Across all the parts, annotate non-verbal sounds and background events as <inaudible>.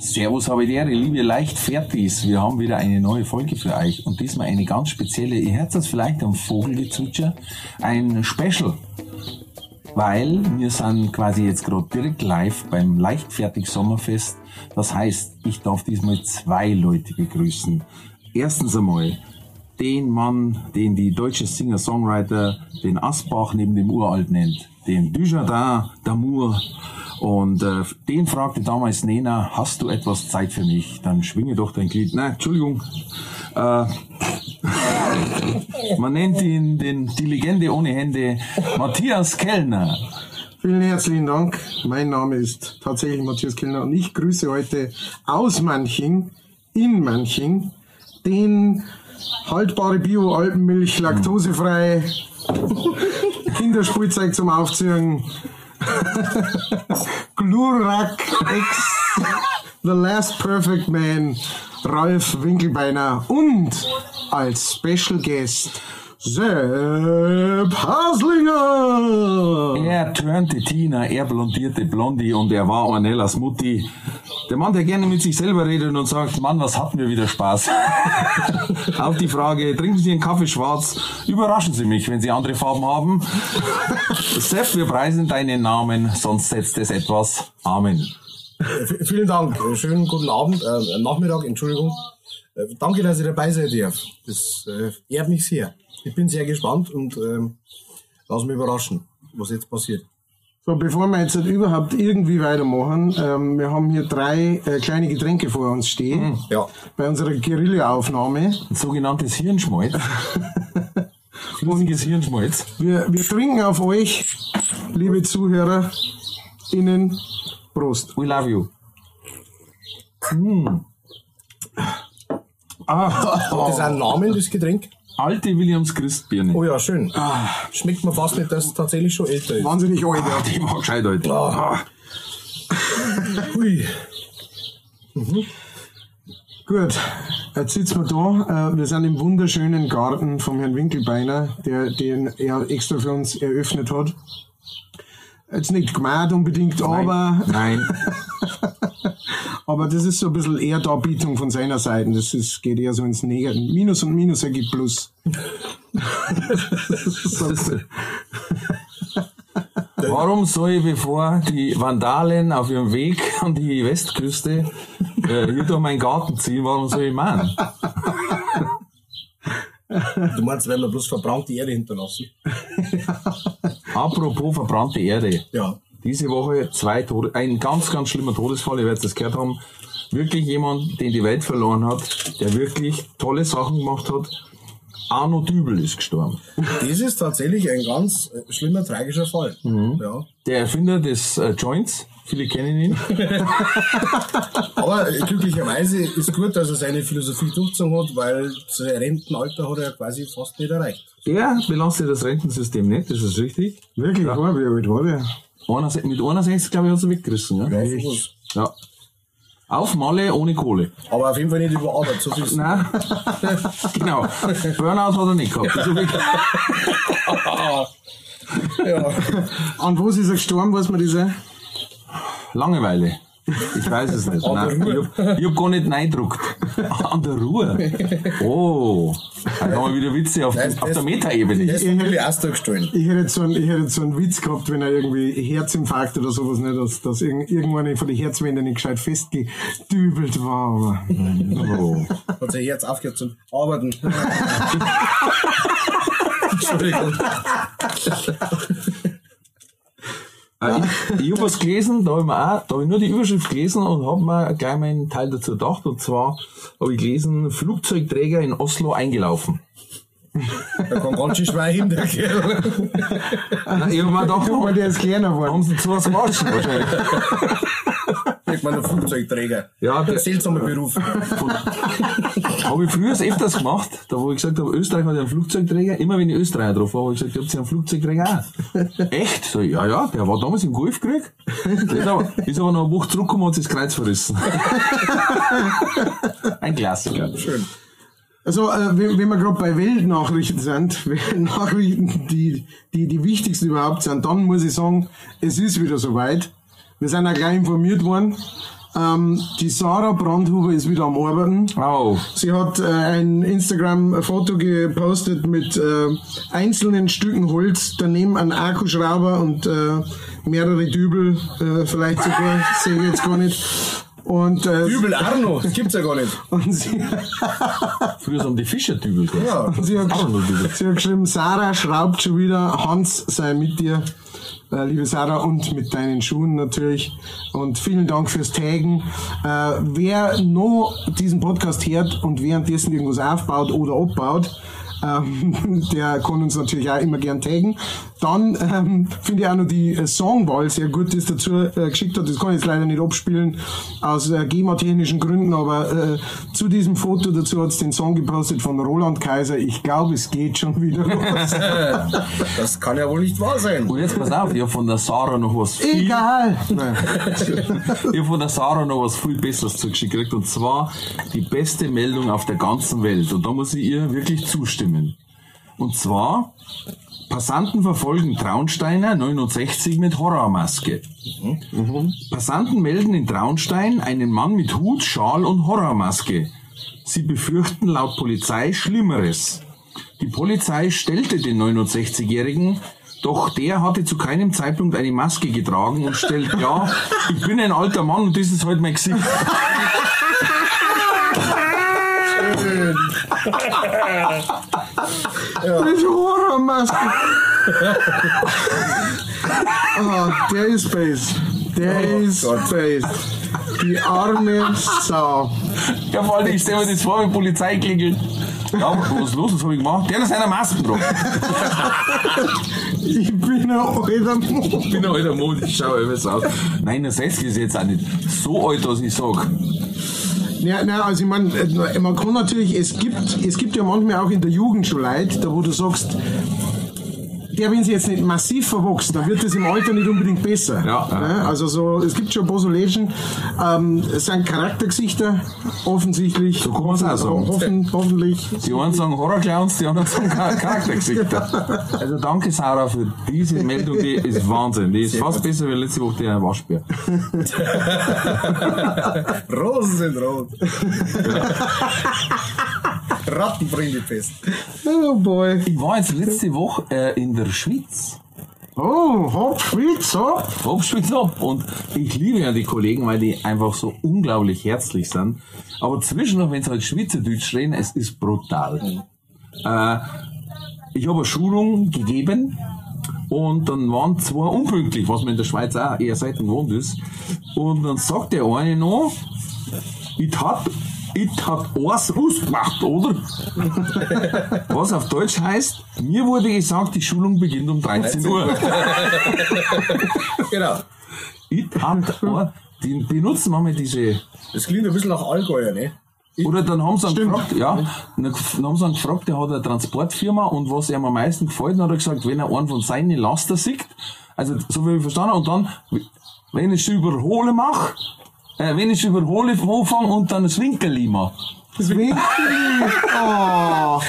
Servus, Ehre, liebe Leichtfertis. Wir haben wieder eine neue Folge für euch und diesmal eine ganz spezielle. Ihr hört das vielleicht am Vogelgezwitscher. Ein Special. Weil wir sind quasi jetzt gerade direkt live beim Leichtfertig Sommerfest. Das heißt, ich darf diesmal zwei Leute begrüßen. Erstens einmal den Mann, den die deutsche Singer-Songwriter den Asbach neben dem Uralt nennt. Den Dujardin d'Amour. Und äh, den fragte damals Nena, hast du etwas Zeit für mich? Dann schwinge doch dein Glied. Nein, Entschuldigung. Äh, <laughs> man nennt ihn den, die Legende ohne Hände, Matthias Kellner. Vielen herzlichen Dank. Mein Name ist tatsächlich Matthias Kellner und ich grüße heute aus Manching, in Manching, den haltbare Bio-Alpenmilch, laktosefrei, <laughs> Kinderspielzeug zum Aufziehen, Glurak X, The Last Perfect Man, Ralf Winkelbeiner und als Special Guest Sepp Haslinger. Er turnte Tina, er blondierte Blondie und er war Ornellas Mutti. Der Mann, der gerne mit sich selber redet und sagt, Mann, was hatten wir wieder Spaß. <laughs> Auf die Frage, trinken Sie einen Kaffee schwarz? Überraschen Sie mich, wenn Sie andere Farben haben. <laughs> Sepp, wir preisen deinen Namen, sonst setzt es etwas. Amen. V- Vielen Dank. Äh, Schönen guten Abend, äh, Nachmittag, Entschuldigung. Äh, danke, dass ich dabei sein darf. Das äh, ehrt mich sehr. Ich bin sehr gespannt und ähm, lass mich überraschen, was jetzt passiert. So, bevor wir jetzt überhaupt irgendwie weitermachen, ähm, wir haben hier drei äh, kleine Getränke vor uns stehen. Ja. Bei unserer Guerilla-Aufnahme. Ein sogenanntes Hirnschmalz. <laughs> Flüssiges Hirnschmalz. Wir, wir trinken auf euch, liebe Zuhörer, innen. Prost. We love you. Ah, <laughs> Hat das einen Namen, das Getränk? Alte Williams Christbirne. Oh ja, schön. Schmeckt mir fast nicht, dass es tatsächlich schon älter ist. wahnsinnig alt. Ah, die war gescheit heute. Ah. Hui. Gut, jetzt sitzen wir da. Äh, wir sind im wunderschönen Garten vom Herrn Winkelbeiner, der, den er extra für uns eröffnet hat. Jetzt nicht gemeint unbedingt, aber, Nein. <laughs> aber das ist so ein bisschen eher Darbietung von seiner Seite. Das ist, geht eher so ins Negative. Minus und Minus ergibt Plus. <laughs> Warum soll ich, bevor die Vandalen auf ihrem Weg an die Westküste äh, hier durch meinen Garten ziehen, warum soll ich meinen? Du meinst, wenn wir bloß verbrannte Erde hinterlassen? Apropos verbrannte Erde. Ja. Diese Woche zwei Tode, ein ganz, ganz schlimmer Todesfall, ihr werdet das gehört haben. Wirklich jemand, den die Welt verloren hat, der wirklich tolle Sachen gemacht hat. Arno Dübel ist gestorben. Das ist tatsächlich ein ganz äh, schlimmer, tragischer Fall. Ja. Der Erfinder des äh, Joints, viele kennen ihn. <laughs> Aber äh, glücklicherweise ist gut, dass er seine Philosophie durchgezogen hat, weil sein Rentenalter hat er quasi fast nicht erreicht. Der belastet das Rentensystem nicht, das ist richtig. Wirklich, ja. wie alt war der? 61 Mit 61, glaube ich, hat er weggerissen. Ja? Ja. Auf Malle ohne Kohle. Aber auf jeden Fall nicht über Arbeit, so viel ist Nein. <laughs> genau. Burnout hat er nicht gehabt. <laughs> Ja. An was ist er gestorben, weiß man diese? Langeweile. Ich weiß es nicht. Nein, ich hab, ich hab gar nicht reingedruckt. An der Ruhe. Oh. Da haben wir wieder Witze auf, Nein, auf das- der Metaebene. Gestohlen. Ich hätte jetzt so einen, ich hätte so einen Witz gehabt, wenn er irgendwie Herzinfarkt oder sowas nicht, dass, dass irgend, irgendwann von den Herzwänden nicht gescheit festgedübelt war. Aber Oh. Hat sein Herz aufgehört zum Arbeiten. <laughs> Entschuldigung. <laughs> Äh, Ich, ich habe was gelesen, da habe ich, mir auch, da hab ich nur die Überschrift gelesen und habe mir gleich meinen Teil dazu gedacht. Und zwar habe ich gelesen, Flugzeugträger in Oslo eingelaufen. Da kann ganz schön schwer hin, der Kerl. Ich habe mir gedacht, der ist kleiner haben geworden. sie zu was Marschen wahrscheinlich. Man einen Flugzeugträger. Ja, der der- seltsame Beruf. Habe ich früher öfters gemacht, da wo ich gesagt habe, Österreich hat einen Flugzeugträger. Immer wenn ich Österreicher drauf war, habe ich gesagt, habt ihr einen Flugzeugträger auch? Echt? So, ja, ja, der war damals im Golfkrieg. Ist aber, ist aber noch eine Woche zurückgekommen und hat sich das Kreuz verrissen. <laughs> Ein Klassiker. Schön. Also, äh, wenn, wenn wir gerade bei Weltnachrichten sind, <laughs> Nachrichten, die, die die wichtigsten überhaupt sind, dann muss ich sagen, es ist wieder soweit. Wir sind auch gleich informiert worden. Ähm, die Sarah Brandhuber ist wieder am Arbeiten. Au. Sie hat äh, ein Instagram-Foto gepostet mit äh, einzelnen Stücken Holz, daneben ein Akkuschrauber und äh, mehrere Dübel, äh, vielleicht sogar, <laughs> sehe ich jetzt gar nicht. Und, äh, Übel Arno, das gibt's ja gar nicht. <laughs> und sie, <laughs> Früher haben die Fischerdübel gehabt. Ja. sie, hat, Dübel. sie hat geschrieben, Sarah schraubt schon wieder, Hans sei mit dir. Äh, liebe Sarah, und mit deinen Schuhen natürlich. Und vielen Dank fürs Taggen. Äh, wer noch diesen Podcast hört und währenddessen irgendwas aufbaut oder abbaut, ähm, <laughs> der kann uns natürlich auch immer gern taggen. Dann ähm, finde ich auch noch die äh, Songwahl sehr gut, die es dazu äh, geschickt hat. Das kann ich jetzt leider nicht abspielen, aus äh, GEMA-technischen Gründen, aber äh, zu diesem Foto dazu hat es den Song gepostet von Roland Kaiser. Ich glaube, es geht schon wieder los. <laughs> Das kann ja wohl nicht wahr sein. Und jetzt pass auf, ich hab von der Sarah noch was viel, Egal. <laughs> Ich hab von der Sarah noch was viel Besseres zugeschickt gekriegt. Und zwar die beste Meldung auf der ganzen Welt. Und da muss ich ihr wirklich zustimmen. Und zwar, Passanten verfolgen Traunsteiner 69 mit Horrormaske. Passanten melden in Traunstein einen Mann mit Hut, Schal und Horrormaske. Sie befürchten laut Polizei Schlimmeres. Die Polizei stellte den 69-Jährigen, doch der hatte zu keinem Zeitpunkt eine Maske getragen und stellt klar, <laughs> ich bin ein alter Mann und das ist halt mein Gesicht. <laughs> Das ist Horrormaske. <laughs> Ah, der ist Space. Der ist Space. Die arme Sau. Ja, vor allem, ich stelle mir das vor, wenn die Polizei klingelt. Ja, was ist los? Was habe ich gemacht? Der hat seine Maske drauf. <laughs> Ich bin ein alter Mann. Ich bin ein alter Mann, ich schaue etwas aus. Nein, der Sessel ist jetzt auch nicht so alt, dass ich sage. Ja, na, also ich meine, äh, man kann natürlich, es gibt, es gibt ja manchmal auch in der Jugend schon Leute, da wo du sagst, der, wenn sie jetzt nicht massiv verwachsen, dann wird das im Alter nicht unbedingt besser. Ja, ja? Also so, es gibt schon ein paar so Legend, ähm, es sind Charaktergesichter, offensichtlich. So kann man's auch sagen. Hoffen, hoffentlich. Die einen sagen Horrorclowns, die anderen sagen Char- Charaktergesichter. Also danke Sarah für diese Meldung, die ist Wahnsinn. Die ist fast besser wie letzte Woche der Waschbär. <laughs> Rosen sind rot. <laughs> Rattenbrindefest. Oh boy. Ich war jetzt letzte Woche äh, in der Schweiz. Oh, Schweiz, hopp. Hauptschwitz ab. Und ich liebe ja die Kollegen, weil die einfach so unglaublich herzlich sind. Aber zwischendurch, wenn sie halt Schweizerdeutsch reden, es ist brutal. Äh, ich habe eine Schulung gegeben und dann waren zwei unpünktlich, was man in der Schweiz auch eher selten gewohnt ist. Und dann sagt der eine noch, ich hab, ich hab eins ausgemacht, oder? Was auf Deutsch heißt, mir wurde gesagt, die Schulung beginnt um 13 Uhr. <laughs> Genau. Ich hab, oh, die benutzen manchmal diese, Das klingt ein bisschen nach Allgäuer, ne? oder dann haben sie ihn gefragt, ja, dann haben sie ihn gefragt, der hat eine Transportfirma und was ihm am meisten gefällt, dann hat er gesagt, wenn er einen von seinen Laster sieht, also so wie ich verstanden und dann, wenn ich es überhole mach, äh, wenn ich überhole vom Anfang und dann <laughs> das Winkel mach. Das Winkel. Oh,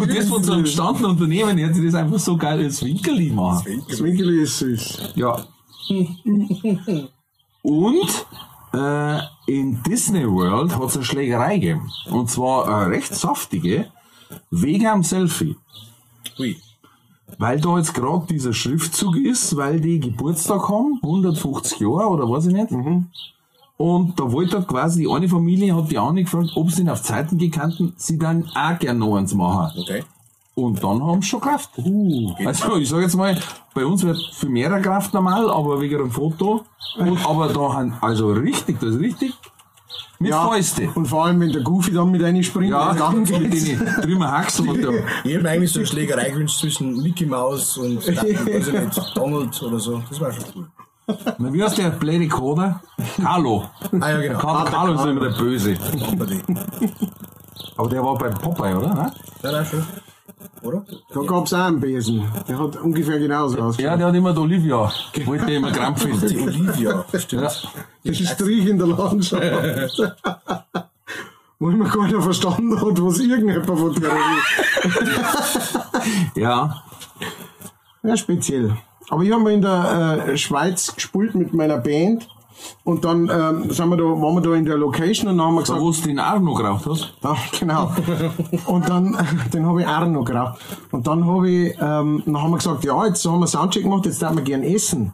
Und das von so einem gestandenen Unternehmen, hätte sich das einfach so geil als Winkel machen. das Winkel ist süß. Ja. Und äh, in Disney World hat es eine Schlägerei gegeben. Und zwar eine recht saftige, wegen am Selfie. Hui. Weil da jetzt gerade dieser Schriftzug ist, weil die Geburtstag haben, 150 Jahre oder weiß ich nicht. Und da wollte halt quasi die eine Familie, hat die andere gefragt, ob sie ihn auf Zeiten gekannten, sie dann auch gern noch eins machen. Okay. Und dann haben sie schon Kraft. also ich sage jetzt mal, bei uns wird viel mehr Kraft normal, aber wegen einem Foto. Und, aber da haben, also richtig, das ist richtig mit Fäuste. Und vor allem, wenn der Goofy dann mit reinspringt, Ja, dann <laughs> mit geht's. den drüben Haxen und der, Ich hätte mir eigentlich so eine Schlägerei gewünscht zwischen Mickey Mouse und, <laughs> nicht, Donald oder so. Das war schon cool. Na, wie heißt der blöde Kader? Carlo. Ah, ja, genau. Kader Carlo ist immer der Böse. Aber die. Der war beim Popeye, oder? Ne? Ja, nein, schon. Oder? Da gab es auch einen Besen. Der hat ungefähr genauso ausgeschaut. Ja, der hat immer die Olivia. Wollte immer Die krampfen. Olivia. Stimmt. Ja. Das ist ein Strich in der Landschaft. <laughs> Wo immer keiner verstanden hat, was irgendjemand von der ja. Ja, speziell. Aber ich habe mal in der äh, Schweiz gespielt mit meiner Band. Und dann ähm, sind wir da, waren wir da in der Location und dann haben wir Da gesagt, wo du den Arno geraucht hast. Ja, genau. Und dann, <laughs> den habe ich noch geraucht. Und dann habe ich, ähm, dann haben wir gesagt, ja, jetzt haben wir Soundcheck gemacht, jetzt darf wir gern essen.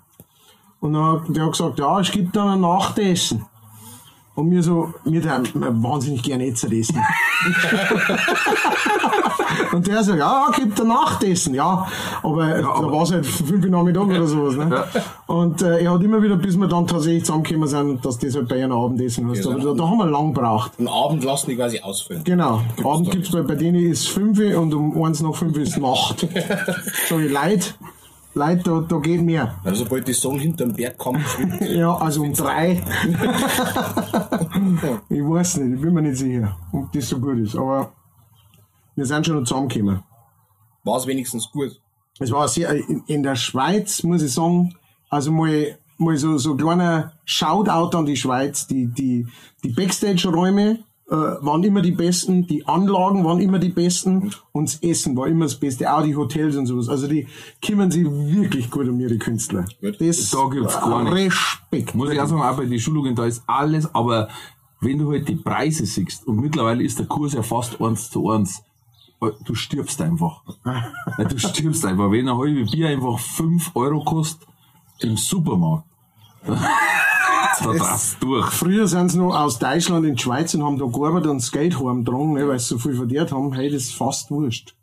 Und dann hat der hat gesagt, ja, es gibt dann ein Nachtessen. Und mir so, mir der wahnsinnig gern jetzt essen. <laughs> und der so, ja, gibt ein Nachtessen, ja. Aber, da war es halt fünf Uhr Nachmittag oder sowas, ne? Und äh, er hat immer wieder, bis wir dann tatsächlich zusammengekommen sind, dass das halt bei einem Abendessen heißt. Aber da, da haben wir lang gebraucht. Am Abend lassen die quasi ausfüllen. Genau. Abend da gibt's bei, bei denen ist 5 Uhr und um eins nach 5 ist Nacht. <laughs> so ich Leid, Leid, da, da geht mehr. Also sobald die Sonne hinterm Berg kommt, Ja, also um drei. <laughs> ich weiß nicht, ich bin mir nicht sicher, ob das so gut ist. Aber wir sind schon noch zusammengekommen. war es wenigstens gut. Es war sehr, in, der Schweiz, muss ich sagen, also mal, mal so, so ein kleiner Shoutout an die Schweiz. Die, die, die Backstage-Räume äh, waren immer die besten, die Anlagen waren immer die besten und das Essen war immer das Beste, auch die Hotels und sowas. Also die kümmern sich wirklich gut um ihre Künstler. Das, Da gibt's gar nichts. Respekt. Muss ich auch sagen, auch bei den Schulungen, da ist alles, aber wenn du halt die Preise siehst, und mittlerweile ist der Kurs ja fast eins zu eins, äh, du stirbst einfach. <laughs> Du stirbst einfach. Wenn ein halbe Bier einfach 5 Euro kostet im Supermarkt, <laughs> da du durch. Früher sind sie noch aus Deutschland in die Schweiz und haben da gearbeitet und das Geld heimgetragen, ne, weil sie so viel verdient haben. Hey, das ist fast wurscht.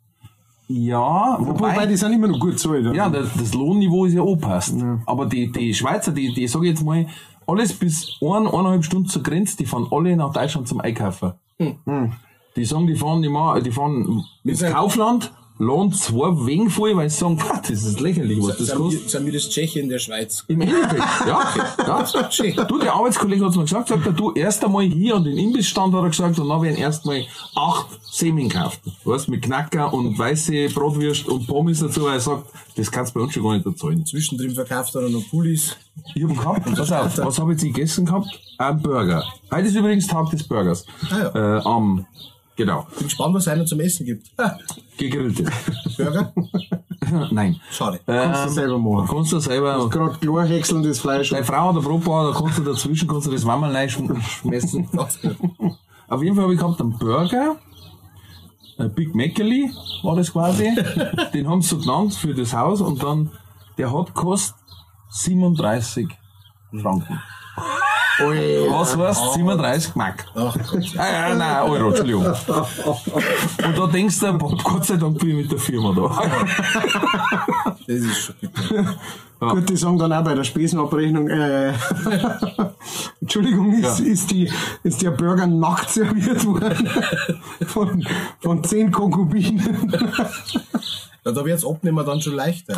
Ja, Wobei, wobei, die sind immer noch gut zahlt. ja, das, das Lohnniveau ist ja angepasst. Aber die, die Schweizer, die, die sage ich jetzt mal, alles bis ein, eineinhalb Stunden zur Grenze, die fahren alle nach Deutschland zum Einkaufen. Die sagen, die fahren, immer, die fahren ins Kaufland, laden zwei Wegen voll, weil sie sagen, "Pah, das ist lächerlich, was das kostet. sind wir das Tschechien der Schweiz? Im Endeffekt, ja. <laughs> ja. Du, der Arbeitskollege hat's mir gesagt, sagt er, du, erst einmal hier an den Imbissstand, hat er gesagt, und dann werden erst mal acht Semin gekauft. Weißt, mit Knacker und weiße Bratwürst und Pommes dazu, weil er sagt, das kannst du bei uns schon gar nicht erzahlen. Zwischendrin verkauft er noch Pullis. Ich hab gehabt, pass auf, was habe ich jetzt gegessen gehabt? Ein Burger. Heute ist übrigens Tag des Burgers. Ah, ja. Äh, am, genau, Bin gespannt, was es einer zum Essen gibt. Gegrillte. Burger? <laughs> Nein. Schade. Kannst du selber machen. Kannst du selber, Gerade klar häckselndes Fleisch. deine Frau hat ein Brotbauer, da kannst du dazwischen, kannst du das. Ganz <laughs> gut. Auf jeden Fall habe ich gehabt einen Burger, ein Big Mackely war das quasi. <laughs> Den haben sie so genannt für das Haus und dann, der hat gekostet 37 Franken. Was heißt 37 Mark? Ach. Ah, ja, nein, Euro, Entschuldigung. Und da denkst du, boah, Gott sei Dank bin ich mit der Firma da. Das ist schon bitter. Gut, die sagen dann auch bei der Spesenabrechnung, äh, <laughs> Entschuldigung, ist, ist, die, ist der Burger nackt serviert worden von, von zehn Konkubinen. Ja, da wird's abnehmen dann schon leichter.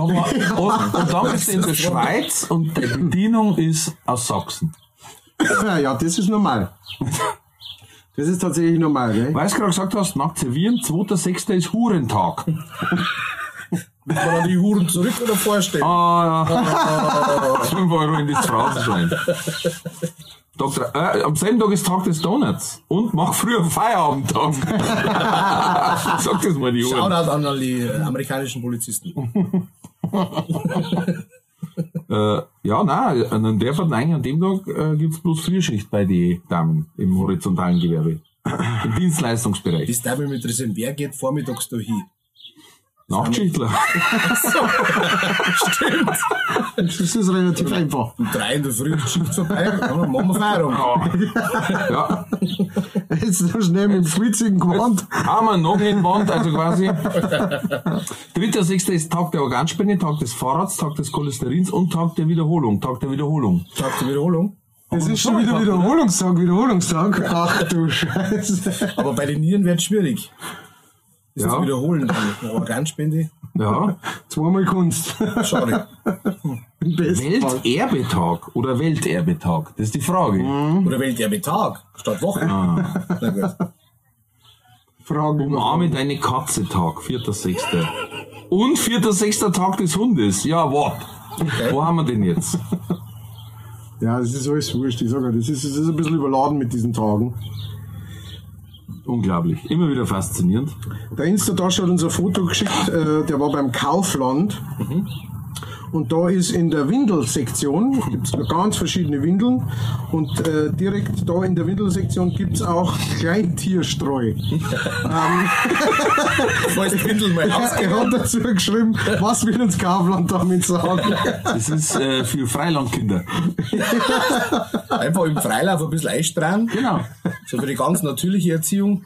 Da war, <laughs> und, und dann bist du in der Schweiz und die Bedienung ist aus Sachsen. <laughs> ja, das ist normal. Das ist tatsächlich normal, gell? Weil du gerade gesagt hast, nackt servieren, 2.6. ist Hurentag. Muss man dann die Huren zurück oder vorstellen? Ah, ja. <laughs> 5 Euro in das Phrasenschwein. Dr. Äh, am selben Tag ist Tag des Donuts. Und mach früher Feierabendtag. Sag das mal die Uhr. Shoutout an die amerikanischen Polizisten. <laughs> Äh, ja, nein, an der eigentlich an dem Tag äh, gibt's bloß Frühschicht bei den Damen im horizontalen Gewerbe. Im Dienstleistungsbereich. Bis der mit Resenberg geht, vormittags da hin. Nachtschichtler. <laughs> Das ist relativ einfach. Um drei in der Früh Schicht vorbei, dann machen wir Feierabend. Ja. Jetzt so schnell mit dem schwitzigen Gewand. Haben wir noch in Wand, also quasi. Dritter, sechster ist Tag der Organspende, Tag des Fahrrads, Tag des Cholesterins und Tag der Wiederholung. Tag der Wiederholung. Tag der Wiederholung. Es ist schon wieder Wiederholungstag, Wiederholungstag. Ach du Scheiße. Aber bei den Nieren wird es schwierig. Das Ja. wiederholen dann. Eine Organspende. Ja. Zweimal Kunst. Schade. Fall. Welterbetag oder Welterbetag? Das ist die Frage. Oder Welterbetag statt Woche. Ah. Na gut. Fragen Umarme deine Katze Tag, 4.6. Und 4.6. Tag des Hundes. Ja, what? Wo haben wir den jetzt? Ja, das ist alles wurscht. Ich sage das ist, das ist ein bisschen überladen mit diesen Tagen. Unglaublich. Immer wieder faszinierend. Der Instatasche hat uns ein Foto geschickt, äh, der war beim Kaufland. Und da ist in der Windelsektion, gibt's es ganz verschiedene Windeln. Und äh, direkt da in der Windelsektion gibt's auch Kleintierstreu. <laughs> Falls die Windel mal <laughs> er hat dazu geschrieben, was will uns Kaufland damit sagen? Das ist äh, für Freilandkinder. Einfach im Freilauf ein bisschen einstrahlen. Genau. So für die ganz natürliche Erziehung.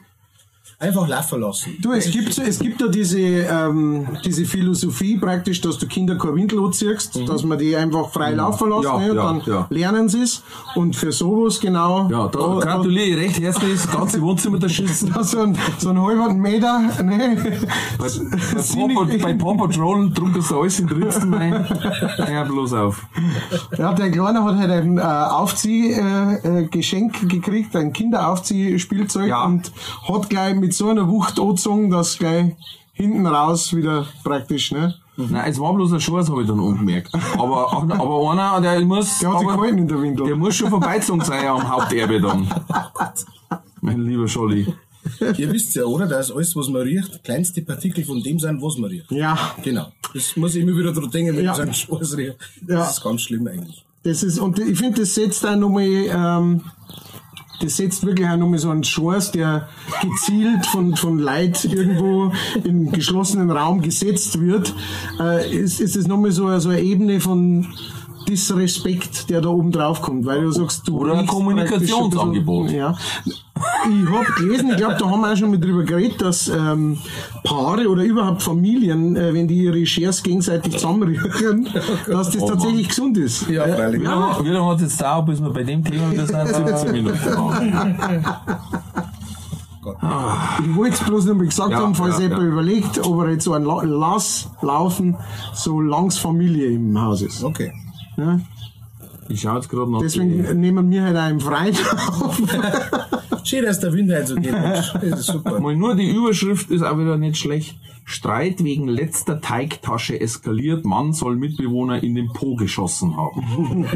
Einfach laufen lassen. Du, es gibt, es gibt ja diese, ähm, diese Philosophie praktisch, dass du Kinder kein Windel anziehst, dass man die einfach frei laufen lässt, Ja, ne, und ja, dann ja. lernen sie es. Und für sowas genau. Ja, da gratuliere ich recht herzlich, das ganze Wohnzimmer da schießen. <laughs> da so ein, so ein halben Meter, ne? Bei, <laughs> bei, bei Paw Patrol drum das alles in Ritzen rein. <laughs> Ja, bloß auf. Ja, der Kleine hat halt ein äh, Aufziehgeschenk äh, äh, gekriegt, ein Kinderaufziehspielzeug und hat gleich mit so einer Wucht angezogen, dass gleich hinten raus wieder praktisch, ne? Nein, es war bloß ein Schuss, habe ich dann angemerkt. Aber, aber einer, der muss. Der hat sich gehalten in der Windel. Der muss schon vorbeizogen sein am Haupterbe dann. Mein lieber Scholli. Ihr wisst ja, oder? Dass alles, was man riecht, kleinste Partikel von dem sein, was man riecht. Ja, Genau. Das muss ich immer wieder dran denken, wenn Ja. ich so einen Scheiß rieche. Ja. Das ist ganz schlimm eigentlich. das ist, und ich finde, das setzt auch nochmal, ähm, das setzt wirklich auch nochmal so einen Schorz, der gezielt von, von Leid irgendwo im geschlossenen Raum gesetzt wird, äh, ist, ist das nochmal so, so eine Ebene von Disrespekt, der da oben drauf kommt, weil du sagst, du Oder ein Kommunikationsangebot. bisschen- Ja. Ich habe gelesen, ich glaube, da haben wir auch schon mal drüber geredet, dass ähm, Paare oder überhaupt Familien, äh, wenn die ihre Shares gegenseitig zusammenrühren, dass das Oh Mann. tatsächlich gesund ist. Ja, freilich. Wie lange, wie lange hat es jetzt dauert, bis wir bei dem Thema wieder sind? 17 Minuten. waren. Ich wollte es bloß noch mal gesagt Ja, haben, falls ja, jemand ja. überlegt, ob er jetzt so ein La Lass laufen, so langs Familie im Haus ist. Okay. Ja? Ich schaue jetzt gerade noch. Deswegen die- nehmen wir halt auch im Freien auf. <laughs> Schön, dass der Wind halt so geht. <laughs> Das ist super. Mal nur die Überschrift ist auch wieder nicht schlecht. Streit wegen letzter Teigtasche eskaliert. Mann soll Mitbewohner in den Po geschossen haben. <laughs>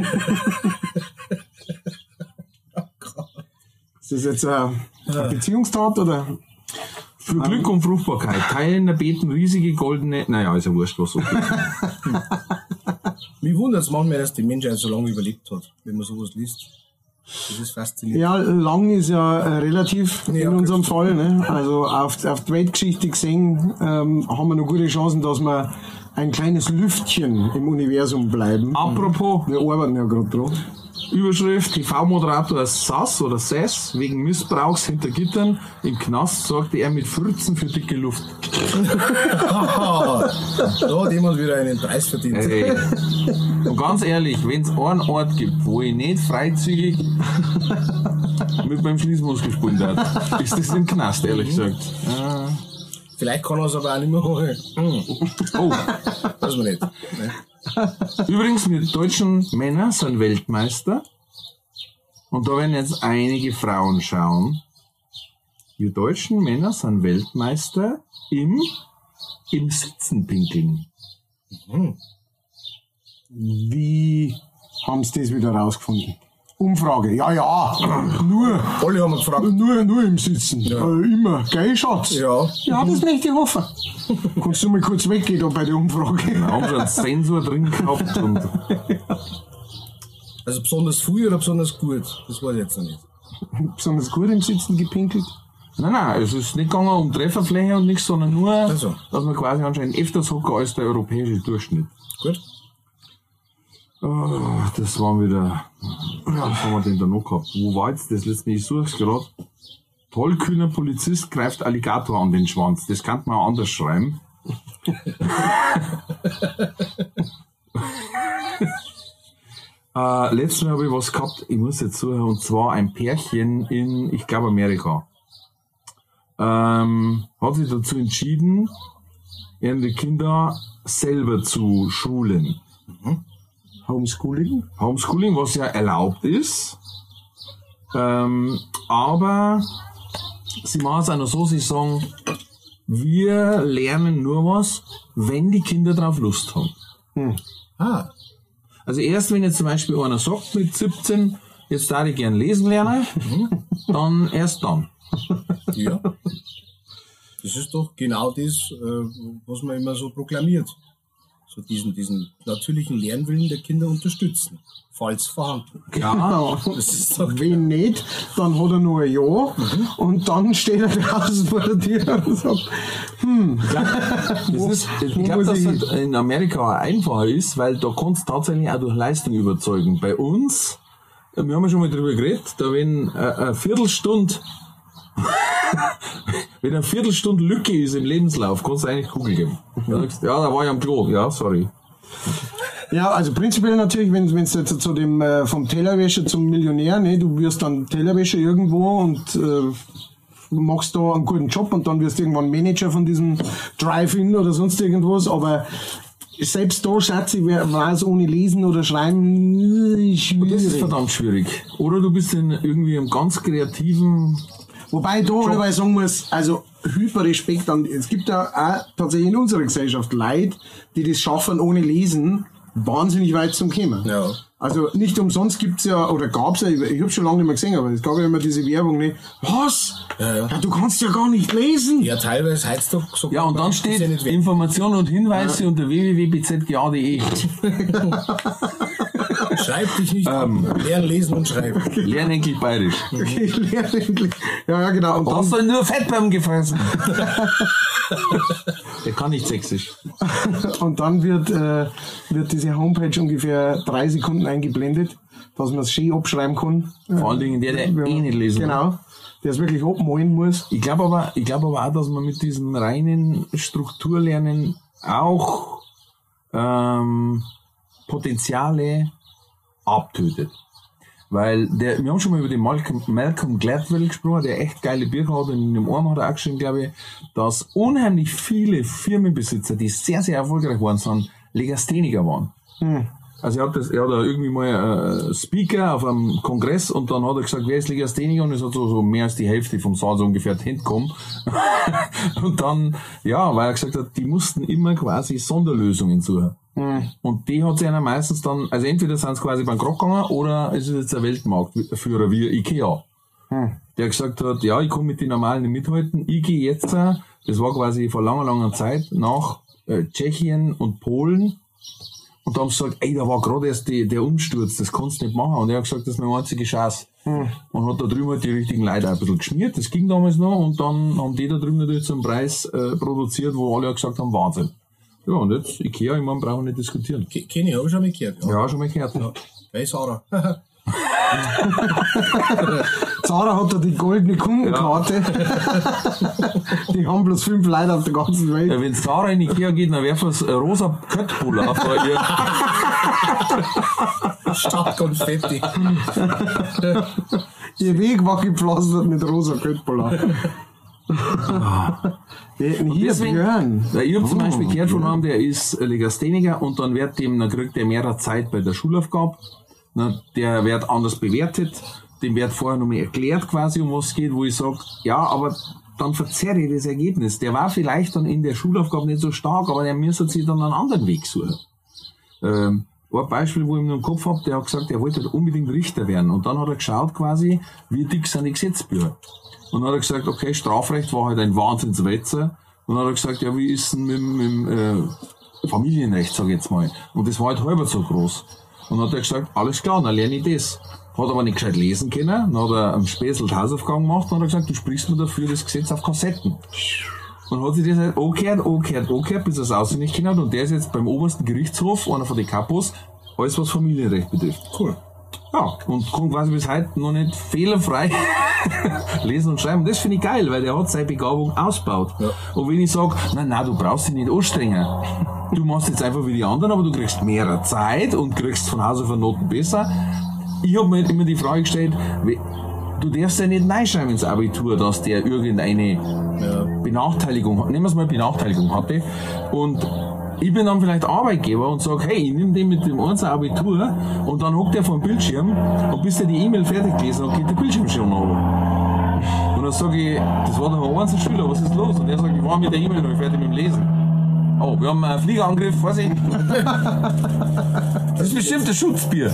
Ist das jetzt ein, eine Beziehungstat oder? Für Glück und Fruchtbarkeit. Teilnehmer beten riesige goldene. Naja, ist ja wurscht, was so geht. <laughs> Mich wundert es manchmal, dass die Menschheit so lange überlebt hat, wenn man sowas liest. Das ist faszinierend. Ja, lang ist ja äh, relativ Ja, in unserem. Fall. Ne? Also auf, auf die Weltgeschichte gesehen ähm, haben wir noch gute Chancen, dass wir ein kleines Lüftchen im Universum bleiben. Apropos Wir arbeiten ja gerade dran. Überschrift: TV-Moderator Sass oder Sass wegen Missbrauchs hinter Gittern. Im Knast sorgte er mit Fürzen für dicke Luft. <laughs> Da hat jemand wieder einen Preis verdient. Ey. Und ganz ehrlich, wenn es einen Ort gibt, wo ich nicht freizügig mit meinem Schließmuskel spielen darf, ist das im Knast, ehrlich gesagt. Vielleicht kann er es aber auch nicht mehr holen. Hm, Oh, weiß man nicht. Ne? Übrigens, wir deutschen Männer sind Weltmeister. Und da werden jetzt einige Frauen schauen. Wir deutschen Männer sind Weltmeister im, im Sitzenpinkeln. Wie haben sie das wieder rausgefunden? Umfrage. Ja, ja. Nur, Alle haben gefragt. nur, nur im Sitzen. Äh, immer. Gell, Schatz? Ja. Ja, das möchte ich hoffen. Kannst du mal kurz weggehen da bei der Umfrage? Da haben schon einen Sensor drin gehabt und <laughs> Also besonders früh oder besonders gut? Das weiß ich jetzt noch nicht. Besonders gut im Sitzen gepinkelt. Nein, nein, es ist nicht gegangen um Trefferfläche und nichts, sondern nur, so. dass man quasi anscheinend öfters hocken als der europäische Durchschnitt. Gut? Oh, das waren wieder, was haben wir denn da noch gehabt? Wo war jetzt das letzte? Ich suche es gerade. Tollkühner Polizist greift Alligator an den Schwanz. Das kann man auch anders schreiben. <laughs> äh, letztes Mal habe ich was gehabt, ich muss jetzt suchen, und zwar ein Pärchen in, ich glaube, Amerika. Ähm, hat sich dazu entschieden, ihre Kinder selber zu schulen. Homeschooling? Homeschooling, was ja erlaubt ist. Ähm, aber sie machen es auch noch so, sie sagen, wir lernen nur was, wenn die Kinder drauf Lust haben. Ah, Also erst wenn jetzt zum Beispiel einer sagt mit 17, jetzt darf ich gern lesen lernen, dann erst dann. ja. Das ist doch genau das, äh, was man immer so proklamiert. So diesen, diesen natürlichen Lernwillen der Kinder unterstützen. Falls vorhanden. Ja, <laughs> Das ist doch Wenn nicht, dann hat er nur ein Jahr und dann steht er draußen vor der Tür und sagt, <laughs> das ist, ich wo glaube, dass ich das in Amerika auch einfacher ist, weil da kannst du tatsächlich auch durch Leistung überzeugen. Bei uns, wir haben ja schon mal drüber geredet, da wenn äh, eine Viertelstunde wenn eine Viertelstunde Lücke ist im Lebenslauf, kannst du eigentlich Kugel geben. Ja, da war ich am Klo. Ja, sorry. Ja, also prinzipiell natürlich, wenn wenn es jetzt zu dem äh, vom Tellerwäscher zum Millionär, ne, du wirst dann Tellerwäscher irgendwo und äh, machst da einen guten Job und dann wirst du irgendwann Manager von diesem Drive-In oder sonst irgendwas, aber selbst da, Schatz, ich wer- weiß ohne Lesen oder Schreiben äh, Das ist schwierig. verdammt schwierig. Oder du bist in irgendwie einem ganz kreativen Wobei da dabei sagen muss, also Hyperrespekt an, es gibt ja auch tatsächlich in unserer Gesellschaft Leute, die das schaffen ohne Lesen, wahnsinnig weit zum Kommen. Ja. Also nicht umsonst gibt's ja, oder gab's ja, ich, habe schon lange nicht mehr gesehen, aber es gab ja immer diese Werbung, ne? Was? Ja, ja. du kannst ja gar nicht lesen. Ja, teilweise heutzutage so. Ja, und dann steht Informationen und Hinweise unter www.bzga.de. <laughs> Schreib dich nicht ab. Lernen, lesen und schreiben. Lern endlich bayerisch. Ich lerne endlich. Ja, ja, genau. Und dann, Hast du nur Fett beim gefressen? <laughs> Der kann nicht sächsisch. <laughs> und dann wird, äh, wird diese Homepage ungefähr drei Sekunden eingeblendet, dass man es schön abschreiben kann. Vor allen Dingen der, der Ja, eh nicht lesen kann. Genau. Der es wirklich abmalen muss. Ich glaube aber, ich glaube aber auch, dass man mit diesem reinen Strukturlernen auch ähm, Potenziale abtötet. Weil der, wir haben schon mal über den Malcolm, Malcolm Gladwell gesprochen, der echt geile Bücher hat und in dem einen hat er auch geschrieben, glaube ich, dass unheimlich viele Firmenbesitzer, die sehr, sehr erfolgreich waren, sind Legastheniker waren. Also er hat, das, er hat da irgendwie mal äh, Speaker auf einem Kongress und dann hat er gesagt, wer ist Legastheniker? Und es hat so, so mehr als die Hälfte vom Saal so ungefähr hinkommen. <laughs> und dann, ja, weil er gesagt hat, die mussten immer quasi Sonderlösungen suchen. Und die hat sich einer meistens dann, also entweder sind sie quasi bankrott gegangen oder es ist jetzt der Weltmarktführer wie Ikea. Der gesagt hat, ja, ich kann mit den normalen nicht mithalten, ich gehe jetzt, äh, das war quasi vor langer, langer Zeit, nach äh, Tschechien und Polen und da haben sie gesagt, ey, da war gerade erst die, der Umsturz, das kannst du nicht machen. Und er hat gesagt, das ist meine einzige Chance. Und hat da drüben halt die richtigen Leute ein bisschen geschmiert, das ging damals noch, und dann haben die da drüben natürlich zum Preis äh, produziert, wo alle gesagt haben, Wahnsinn. Ja, und jetzt, Ikea, ich meine, brauchen wir nicht diskutieren. Ke- Kenny, habe ich schon mal gehört. Ja, schon mal gehört. Ja. Hey, Sarah. <laughs> <laughs> Zara hat da die goldene Kundenkarte. <laughs> die haben bloß fünf Leute auf der ganzen Welt. Ja, wenn Sarah in Ikea geht, dann werfen sie rosa Köttbullar auf ihr. <laughs> Stadt Konfetti. Ihr Weg war gepflastert mit rosa Köttbullar. Hier deswegen- Björn. Ich habe zum Beispiel gehört von einem, der ist Legastheniker und dann wird dem, dann kriegt der mehr Zeit bei der Schulaufgabe. Na, Der wird anders bewertet. Dem wird vorher noch mal erklärt quasi, um was es geht, wo ich sage, ja, aber dann verzerre ich das Ergebnis. Der war vielleicht dann in der Schulaufgabe nicht so stark, aber der müsste sich dann einen anderen Weg suchen. Ähm, ein Beispiel, wo ich mir im Kopf habe, der hat gesagt, er wollte halt unbedingt Richter werden. Und dann hat er geschaut quasi, wie dick sind die Gesetzbücher. Und dann hat er gesagt, okay, Strafrecht war halt ein Wahnsinnswetzer. Und dann hat er gesagt, ja, wie ist denn mit, mit äh, Familienrecht, sag ich jetzt mal. Und das war halt halber so groß. Und hat er gesagt, alles klar, dann lerne ich das. Hat aber nicht gescheit lesen können. Dann hat er am Späßel die Hausaufgaben gemacht und hat gesagt, du sprichst mir dafür das Gesetz auf Kassetten. Und hat sich das halt angehört, angehört, angehört, bis er es auswendig kennt. Und der ist jetzt beim obersten Gerichtshof, einer von den Kapos, alles was Familienrecht betrifft. Cool. Ja, und kann quasi bis heute noch nicht fehlerfrei <laughs> lesen und schreiben. Das finde ich geil, weil der hat seine Begabung ausgebaut. Und wenn ich sage, nein, nein, du brauchst dich nicht anstrengen. Du machst jetzt einfach wie die anderen, aber du kriegst mehr Zeit und kriegst von Hause von Noten besser. Ich habe mir halt immer die Frage gestellt, du darfst ja nicht reinschreiben ins Abitur, dass der irgendeine Benachteiligung, nehmen wir es mal Benachteiligung hatte. Und ich bin dann vielleicht Arbeitgeber und sage, hey, ich nehme den mit dem ganzen Abitur und dann hockt er vor dem Bildschirm und bis er die E-Mail fertig gelesen hat, geht der Bildschirm schon runter. Und dann sage ich, das war doch ein einziger Schüler, was ist los? Und er sagt, ich war mit der E-Mail noch fertig mit dem Lesen. Oh, wir haben einen Fliegerangriff, Vorsicht. Das ist bestimmt ein Schutzbier.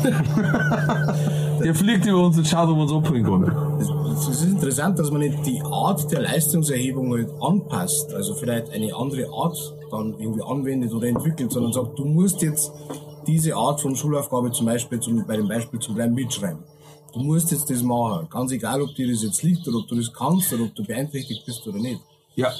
Der fliegt über uns und schaut, ob er uns abholen kann. Es ist interessant, dass man nicht die Art der Leistungserhebung halt anpasst, also vielleicht eine andere Art dann irgendwie anwendet oder entwickelt, sondern sagt, du musst jetzt diese Art von Schulaufgabe zum Beispiel, zum, bei dem Beispiel zum Bleiben mitschreiben. Du musst jetzt das machen, ganz egal, ob dir das jetzt liegt oder ob du das kannst oder ob du beeinträchtigt bist oder nicht. Ja.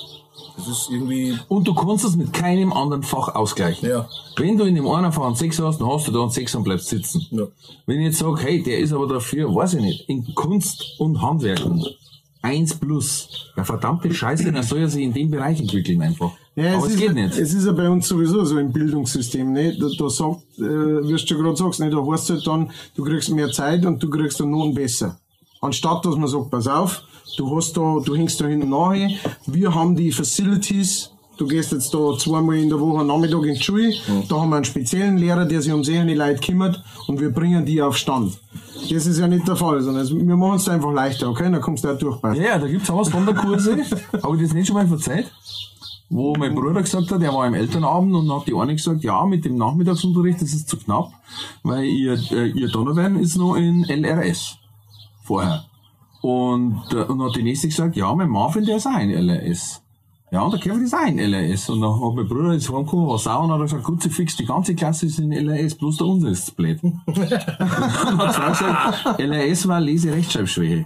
Das ist irgendwie, Und du kannst es mit keinem anderen Fach ausgleichen. Ja. Wenn du in dem einen Fach einen Sechs hast, dann hast du da einen Sechs und bleibst sitzen. Ja. Wenn ich jetzt sage, hey, der ist aber dafür, weiß ich nicht, in Kunst und Handwerken. Eins plus. Ja, verdammte Scheiße, dann soll er sich in dem Bereich entwickeln einfach. Ja, aber es ist, geht nicht. Es ist ja bei uns sowieso so im Bildungssystem, ne? Da, da sagt, äh, wirst du gerade sagst, ne? Da heißt halt dann, du kriegst mehr Zeit und du kriegst dann Noten besser. Anstatt, dass man sagt, pass auf, du hast da, du hängst da hinten nahe, wir haben die Facilities, du gehst jetzt da zweimal in der Woche am Nachmittag in die Schule, da haben wir einen speziellen Lehrer, der sich um sehr Leute kümmert und wir bringen die auf Stand. Das ist ja nicht der Fall, sondern es- wir machen es einfach leichter, okay? Dann kommst du auch durch. Ja, ja, da gibt's auch Sonderkurse. <laughs> Habe ich das nicht schon mal verzeiht? Wo mein Bruder gesagt hat, er war im Elternabend und hat die eine gesagt, ja, mit dem Nachmittagsunterricht das ist zu knapp, weil ihr, äh, ihr Donovan ist noch in LRS. Vorher. Und, äh, und hat die nächste gesagt, ja, mein Marvin, der ist auch in LRS. Ja, und der Kevin ist auch in LRS. Und dann hat mein Bruder jetzt heimgekommen, war sauer und hat gesagt, gut, sie fix, die ganze Klasse ist in LRS, bloß der unsere ist blöd. und <laughs> hat Frau gesagt, LRS war Lese-Rechtschreibschwäche.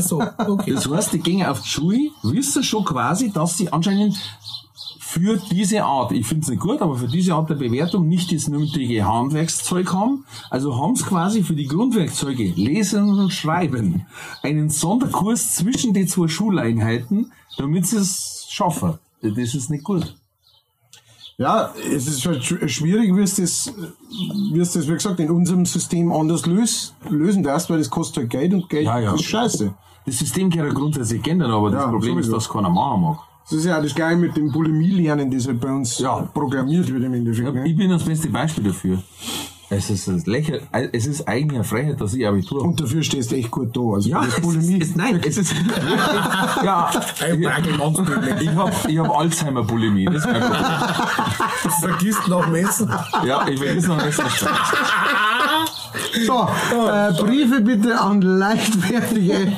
so, okay. Das heißt, die gehen auf die Schule, wissen schon quasi, dass sie anscheinend für diese Art, ich finde es nicht gut, aber für diese Art der Bewertung nicht das nötige Handwerkszeug haben. Also haben sie quasi für die Grundwerkzeuge Lesen und Schreiben einen Sonderkurs zwischen die zwei Schuleinheiten, damit sie es schaffen. Das ist nicht gut. Ja, es ist halt sch- schwierig, wie es das, wie es das, wie gesagt, in unserem System anders löst, lösen darfst, weil das kostet halt Geld und Geld Ja, ja. ist scheiße. Das System kann ja grundsätzlich ändern, aber das Ja, Problem ist, sowieso. dass keiner machen mag. Das ist ja auch das Gleiche mit dem Bulimie-Lernen, das halt bei uns Ja. programmiert wird im Endeffekt. Ich Ne? bin das beste Beispiel dafür. Es ist, das Lächer, es ist eigentlich eine Freiheit, dass ich Abitur habe. Und dafür stehst du echt gut da. Also Ja, das es Bulimie. ist, nein, es ist <laughs> ja, Ein ich, ich habe ich hab Alzheimer-Bulimie, das ist Problem. <laughs> Vergisst noch Messen. Ja, ich will das noch nicht <laughs> so So, äh, Briefe bitte an leichtfertige.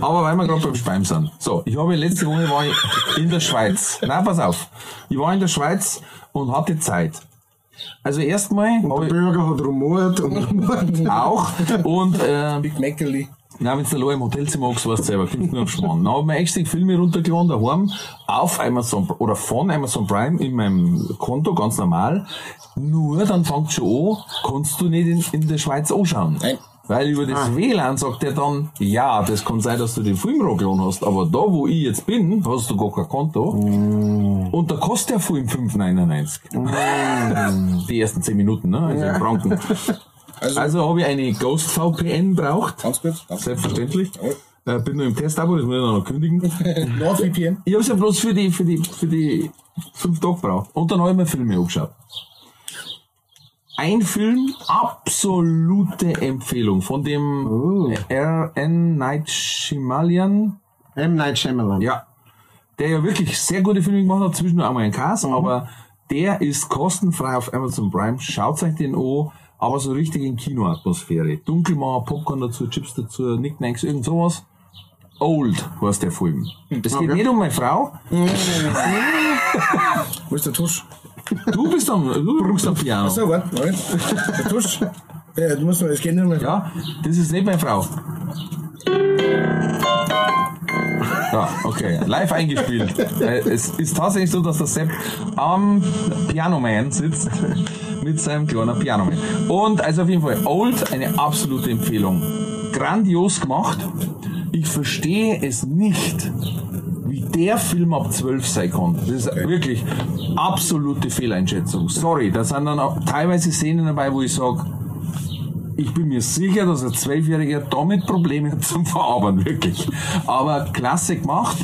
Aber weil wir gerade beim Speim sind. So, ich habe letzte Woche war ich in der Schweiz. Nein, pass auf. Ich war in der Schweiz und hatte Zeit. Also erstmal Der Bürger hat rumort und rumort. auch und äh, Big Mackerli. Na, wenn du allein im Hotelzimmer hockst, weißt du selber, kommst nur auf Schmarrn. Dann habe ich extra Filme runtergeladen daheim auf Amazon oder von Amazon Prime in meinem Konto, ganz normal. Nur dann fängt schon an, kannst du nicht in, in der Schweiz anschauen. Nein. Weil über Ah. das WLAN sagt er dann, ja, das kann sein, dass du den Film runtergeladen hast, aber da, wo ich jetzt bin, hast du gar kein Konto. Mm. Und da kostet der Film 5,99. <laughs> Die ersten 10 Minuten, ne? Also in Franken. Also, Also habe ich eine Ghost VPN braucht. ganz kurz. Ganz. Selbstverständlich. Äh, bin nur im Testabo, das muss ich noch kündigen. <laughs> NordVPN. Ich habe es ja bloß für die, für die, für die fünf Tage gebraucht. Und dann habe ich mir Filme angeschaut. Ein Film, absolute Empfehlung von dem R.N. Night Shyamalan. M. Night Shyamalan. Ja. Der ja wirklich sehr gute Filme gemacht hat, zwischendurch einmal ein Cast, Mhm. aber der ist kostenfrei auf Amazon Prime. Schaut euch den an, aber so richtig in Kinoatmosphäre. Dunkelmauer, Popcorn dazu, Chips dazu, Nicknacks, irgend sowas. Old heißt der Film. Es geht Okay. nicht um meine Frau. <laughs> Wo ist der Tusch? Du bist am, du rückst am Piano. So, warte, Moment. Der Tusch. Ja, du musst mal, es geht nicht mehr. Ja, das ist nicht meine Frau. Ja, okay. Live eingespielt. Äh, Es ist tatsächlich so, dass der Sepp am Pianoman sitzt <laughs> mit seinem kleinen Pianoman. Und also auf jeden Fall Old, eine absolute Empfehlung. Grandios gemacht. Ich verstehe es nicht, wie der Film ab 12 sein kann. Das ist wirklich absolute Fehleinschätzung. Sorry, da sind dann auch teilweise Szenen dabei, wo ich sage, ich bin mir sicher, dass ein Zwölfjähriger damit Probleme hat zum Verarbeiten, wirklich. Aber klasse gemacht.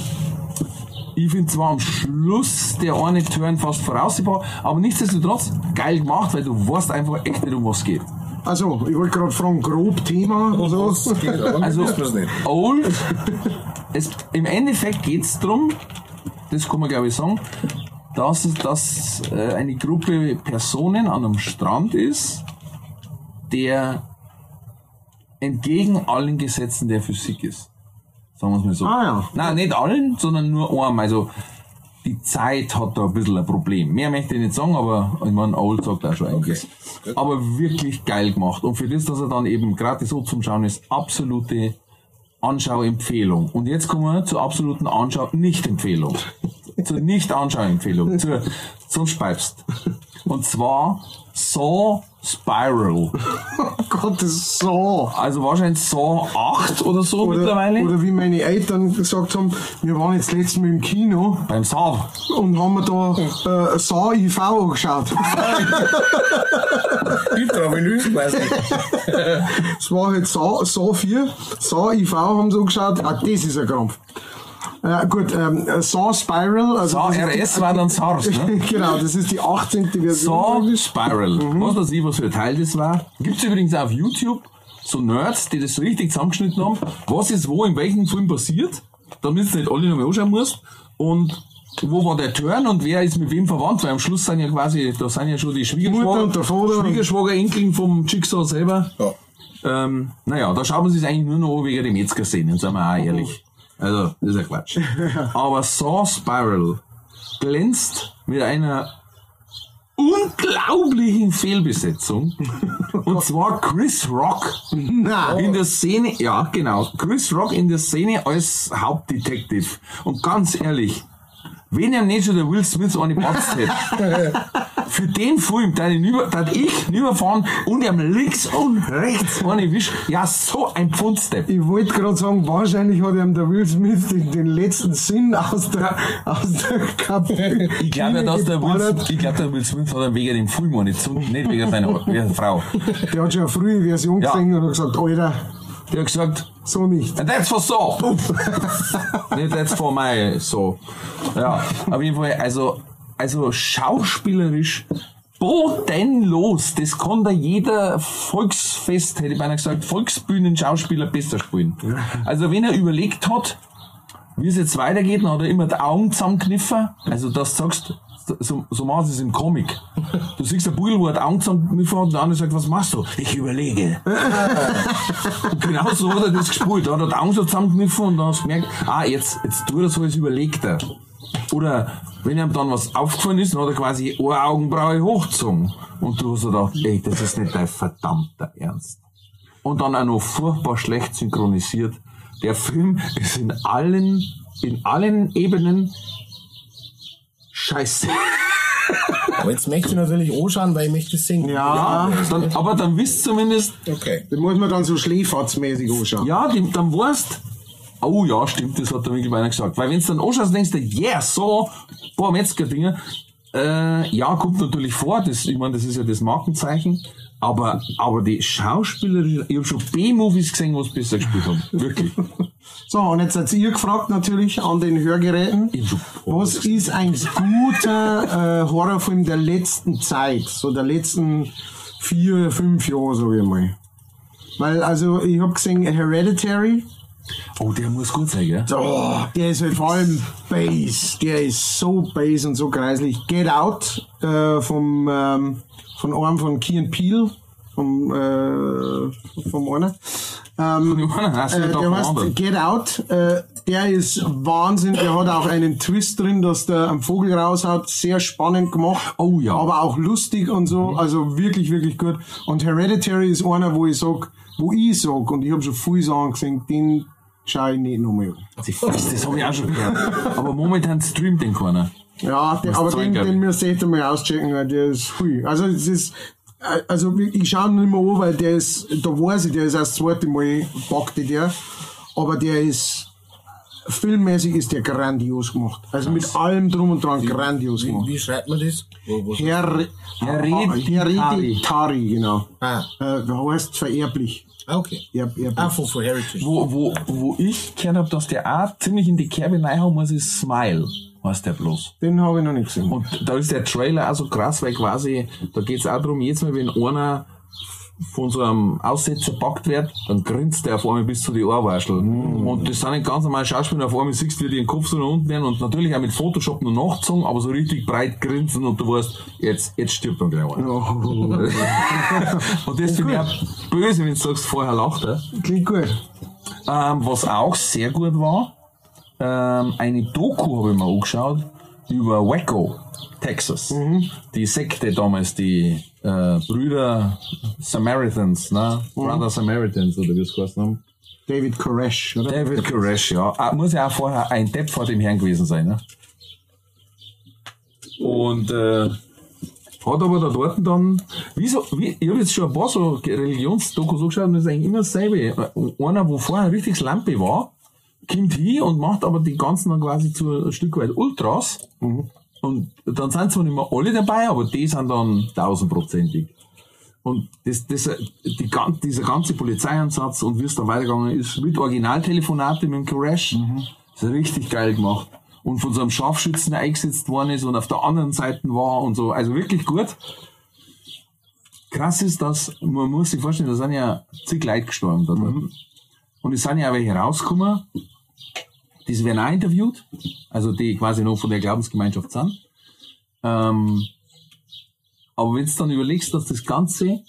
Ich finde zwar am Schluss der eine Turn fast voraussehbar, aber nichtsdestotrotz geil gemacht, weil du weißt einfach echt nicht, um was es geht. Also, ich wollte gerade fragen, grob Thema oder so. Was geht? Also. Old, es, im Endeffekt geht es darum, das kann man glaube ich sagen, dass, es- dass äh, eine Gruppe Personen an einem Strand ist, der entgegen allen Gesetzen der Physik ist. Sagen wir es mal so. Ah, ja. Nein, nicht allen, sondern nur einem. Also die Zeit hat da ein bisschen ein Problem. Mehr möchte ich nicht sagen, aber ich meine, Old sagt auch schon einiges. gut. Aber wirklich geil gemacht. Und für das, dass er dann eben gerade so zum Schauen ist, absolute Anschauempfehlung. Und jetzt kommen wir zur absoluten Anschau-Nicht-Empfehlung. zur Nicht-Anschau-Empfehlung. Zur, zum Speibst. Und zwar Saw Spiral. <laughs> Gott, das ist so. Also wahrscheinlich Saw 8 oder so Oder, mittlerweile. oder wie meine Eltern gesagt haben, wir waren jetzt letztes Mal im Kino Beim Saw. und haben wir da äh, Saw IV angeschaut. Intravenös quasi. Es war halt Saw, Saw 4, Saw IV haben sie angeschaut. Ah, das ist ein Krampf. Äh, gut, ähm, Saw Spiral. Also Saw die- RS war dann SARS, ne? <laughs> genau, das ist die 18. Version. Saw Spiral. Was weiß ich, was für ein Teil das war. Gibt's übrigens auch auf YouTube so Nerds, die das so richtig zusammengeschnitten haben, was ist wo in welchem Film passiert, damit du nicht alle nochmal anschauen musst. Und wo war der Turn und wer ist mit wem verwandt, weil am Schluss sind ja quasi, da sind ja schon die Mutter und der Schwiegerschwager, Vater. Schwiegerschwager Enkeln vom Jigsaw selber. Ja. Ähm, naja, da schaut man sich eigentlich nur noch an wegen den Metzger-Szenen, seien wir auch ehrlich. Also, das ist ja Quatsch. <laughs> Aber Saw Spiral glänzt mit einer unglaublichen Fehlbesetzung. <laughs> Und zwar Chris Rock in der Szene, ja genau, Chris Rock in der Szene als Hauptdetektiv. Und ganz ehrlich, wenn er nicht schon der Will Smith eine patzt hätte, für den Film, da ich, über, da ich überfahren und ihm links und rechts eine wisch, ja so ein Pfundstep. Ich wollte gerade sagen, wahrscheinlich hat ihm der Will Smith den, den letzten Sinn aus der, aus der Kabine Ich glaube ja, dass der Will, ich glaube, der Will Smith hat ihn wegen dem Film eine nicht wegen seiner wegen seiner Frau. Der hat schon eine frühe Version Ja. gesehen und hat gesagt, Alter, Der hat gesagt, so nicht. And that's for so. <laughs> Nicht that's for my so. Ja, auf jeden Fall, also, also schauspielerisch bodenlos. Das kann da jeder Volksfest, hätte ich beinahe gesagt, Volksbühnenschauspieler besser spielen. Also wenn er überlegt hat, wie es jetzt weitergeht, dann hat er immer die Augen zusammengekniffen. Also dass du sagst, so, so machen sie es im Comic. Du siehst ein Bull, wo er die Augen zusammengekniffen hat und der andere sagt, was machst du? Ich überlege. Und genau so hat er das gespielt. Da hat er so zusammengekniffen und dann hast du gemerkt, ah, jetzt, jetzt tut er so, als überlegt er. Oder wenn ihm dann was aufgefallen ist, dann hat er quasi eine Augenbraue hochgezogen. Und du hast gedacht, ey, das ist nicht dein verdammter Ernst. Und dann auch noch furchtbar schlecht synchronisiert. Der Film ist in allen, in allen Ebenen scheiße. Aber jetzt möchte ich natürlich anschauen, weil ich möchte singen. Ja, Dann, aber dann wisst zumindest, Okay. den muss man dann so schläferzmäßig anschauen. Ja, die, dann weißt oh ja, stimmt, das hat der Winkelbeiner gesagt. Weil wenn du dann anschaust, denkst du, yeah, so, boah, Metzger-Dinger. Äh, ja, kommt natürlich vor, das, ich meine, das ist ja das Markenzeichen. Aber, aber die Schauspielerin, ich habe schon B-Movies gesehen, was besser gespielt haben. Wirklich. <laughs> So, und jetzt seid ihr gefragt natürlich an den Hörgeräten. Was ist ein guter äh, Horrorfilm der letzten Zeit? So der letzten vier, fünf Jahre, sag ich mal. Weil, also, ich hab gesehen Hereditary. Oh, der muss gut sein, gell? Oh, der ist halt vor allem Bass. Der ist so Bass und so kreislich. Get Out äh, vom, ähm, von einem von Key and Peele. Vom, äh, vom einer. Ähm, du äh, der heißt? Get Out. Äh, der ist Wahnsinn. Der hat auch einen Twist drin, dass der am Vogel raushaut. Sehr spannend gemacht. Oh ja. Aber auch lustig und so. Also wirklich, wirklich gut. Und Hereditary ist einer, wo ich sag, wo ich sag, und ich habe schon viele Sachen gesehen, den schaue ich nicht nochmal an. Fresse, das habe ich auch schon gehört. Aber momentan streamt den keiner. Ja, den, Was aber den, den müsst ihr echt mal auschecken, weil der ist hui. Also es ist, äh, also ich schaue ihn nicht mehr an, weil der ist, da weiß ich, der ist erst das zweite Mal packte der, aber der ist filmmäßig ist der grandios gemacht. Also mit allem drum und dran grandios Wie, gemacht. wie schreibt man das? Wo, Her Hereditari. Hereditari, genau. ah, Äh, heißt vererblich. ah, okay. Erb, erblich. Ah, von, von Heritage. Wo, wo, wo ich gehört habe, dass der auch ziemlich in die Kerbe reinhauen muss, ist Smile, heißt der bloß. Den habe ich noch nicht gesehen. Und da ist der Trailer auch so krass, weil quasi, da geht's auch darum, jetzt mal, wenn einer von so einem Aussetzer packt wird, dann grinst der auf einmal bis zu die Ohrwaschel. Und das sind nicht ganz normale Schauspieler, auf einmal siehst du, wie die den Kopf so nach unten werden und natürlich auch mit Photoshop noch nachgezogen, aber so richtig breit grinsen und du weißt, jetzt, jetzt stirbt dann gleich einer. <laughs> und das finde ich auch böse, wenn du sagst, vorher lacht er. Klingt gut. Ähm, was auch sehr gut war, ähm, eine Doku habe ich mir angeschaut über Waco, Texas. Die Sekte damals, die äh, Brüder Samaritans, ne? Brother Samaritans oder wie es geheißen haben. David Koresh, oder? David Koresh, ja. Ah, muss ja auch vorher ein Depp vor dem Herrn gewesen sein, ne? Und äh, hat aber da dort dann, wieso, wie, ich habe jetzt schon ein paar so Religionsdokus angeschaut und das ist eigentlich immer dasselbe. Äh, Einer, wo vorher ein richtiges Lampe war, kommt hin und macht aber die ganzen dann quasi zu ein Stück weit Ultras. Und dann sind zwar nicht mehr alle dabei, aber die sind dann tausendprozentig. Und das, das, die, dieser ganze Polizeieinsatz und wie es dann weitergegangen ist, mit Originaltelefonate mit dem Crash, ist richtig geil gemacht. Und von so einem Scharfschützen eingesetzt worden ist und auf der anderen Seite war und so. Also wirklich gut. Krass ist, dass, man muss sich vorstellen, da sind ja zig Leute gestorben da dort. Und es sind ja auch welche rausgekommen, die werden auch interviewt, also die quasi noch von der Glaubensgemeinschaft sind. Ähm, aber wenn du dann überlegst, dass das Ganze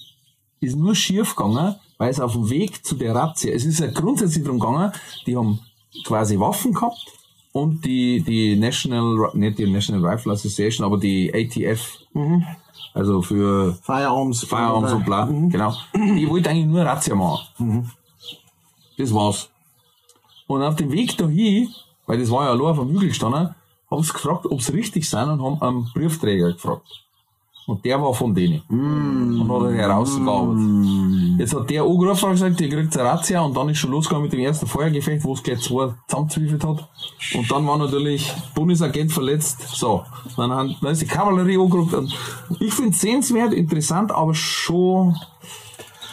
ist nur schief gegangen, weil es auf dem Weg zu der Razzia, es ist ja grundsätzlich darum gegangen, die haben quasi Waffen gehabt und die, die National, nicht die National Rifle Association, aber die ATF, also für Firearms. Firearms und bla, genau. Die wollte eigentlich nur Razzia machen. Das war's. Und auf dem Weg dahin, weil das war ja allein auf dem Hügel gestanden, haben sie gefragt, ob sie richtig sind und haben einen Briefträger gefragt. Und der war von denen. Und hat er herausgearbeitet. Jetzt hat der angerufen und gesagt, ihr kriegt eine Razzia und dann ist schon losgegangen mit dem ersten Feuergefecht, wo es gleich zwei zusammenzwiefelt hat. Und dann war natürlich Bundesagent verletzt. So. Dann, haben, dann ist die Kavallerie angerufen. Ich finde es sehenswert, interessant, aber schon,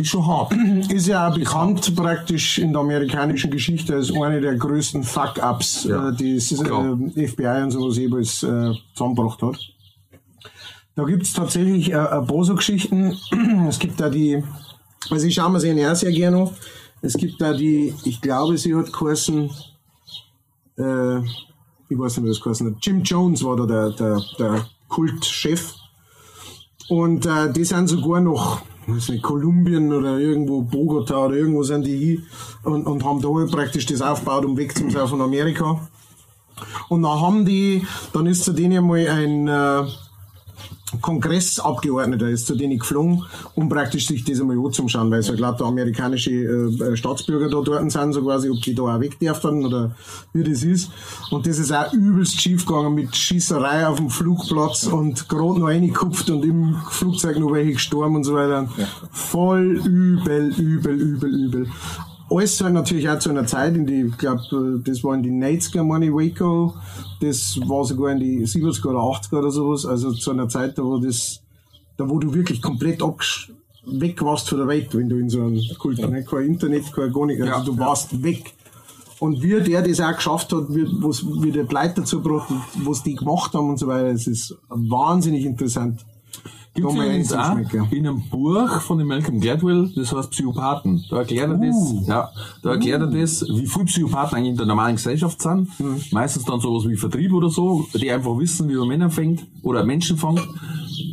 schon hart. Ist ja auch bekannt praktisch in der amerikanischen Geschichte als eine der größten Fuck-Ups, Ja, äh, die äh, FBI und sowas jeweils äh, zusammengebracht hat. Da gibt's tatsächlich äh, ein paar so Geschichten. <clears throat> Es gibt da die, also ich schaue mir sie auch sehr gerne an. Es gibt da die, ich glaube, sie hat geheißen, äh, ich weiß nicht, wie das geheißen hat. Jim Jones war da der, der, der Kultchef. Und äh, die sind sogar noch, weiß nicht, Kolumbien oder irgendwo Bogota oder irgendwo sind die hin und, und haben da halt praktisch das aufgebaut, um weg zu sein von Amerika. Und dann haben die, dann ist zu denen mal ein äh, Kongressabgeordneter ist zu denen geflogen, um praktisch sich das einmal anzuschauen, weil so lauter amerikanische äh, Staatsbürger da dort sind, so quasi, ob die da auch weg dürfen oder wie das ist. Und das ist auch übelst schief gegangen mit Schießerei auf dem Flugplatz und gerade noch reingekupft und im Flugzeug noch welche gestorben und so weiter. Voll übel, übel, übel, übel. Alles halt natürlich auch zu einer Zeit, in die, ich glaube, das war in die 90er, meine ich, Waco. Das war sogar in die 70er oder 80er oder sowas. Also zu einer Zeit, da wo das, da wo du wirklich komplett weg warst von der Welt, wenn du in so einem Kult, ne? kein Internet, kein gar nicht, also Ja, du ja. warst weg. Und wie der das auch geschafft hat, wie, wie der Leute dazu gebracht hat, was die gemacht haben und so weiter, es ist wahnsinnig interessant. Gibt es übrigens auch in einem Buch von dem Malcolm Gladwell, das heißt Psychopathen. Da erklärt er das, ja, da erklärt er das, wie viele Psychopathen eigentlich in der normalen Gesellschaft sind. Meistens dann sowas wie Vertrieb oder so, die einfach wissen, wie man Männer fängt oder Menschen fängt,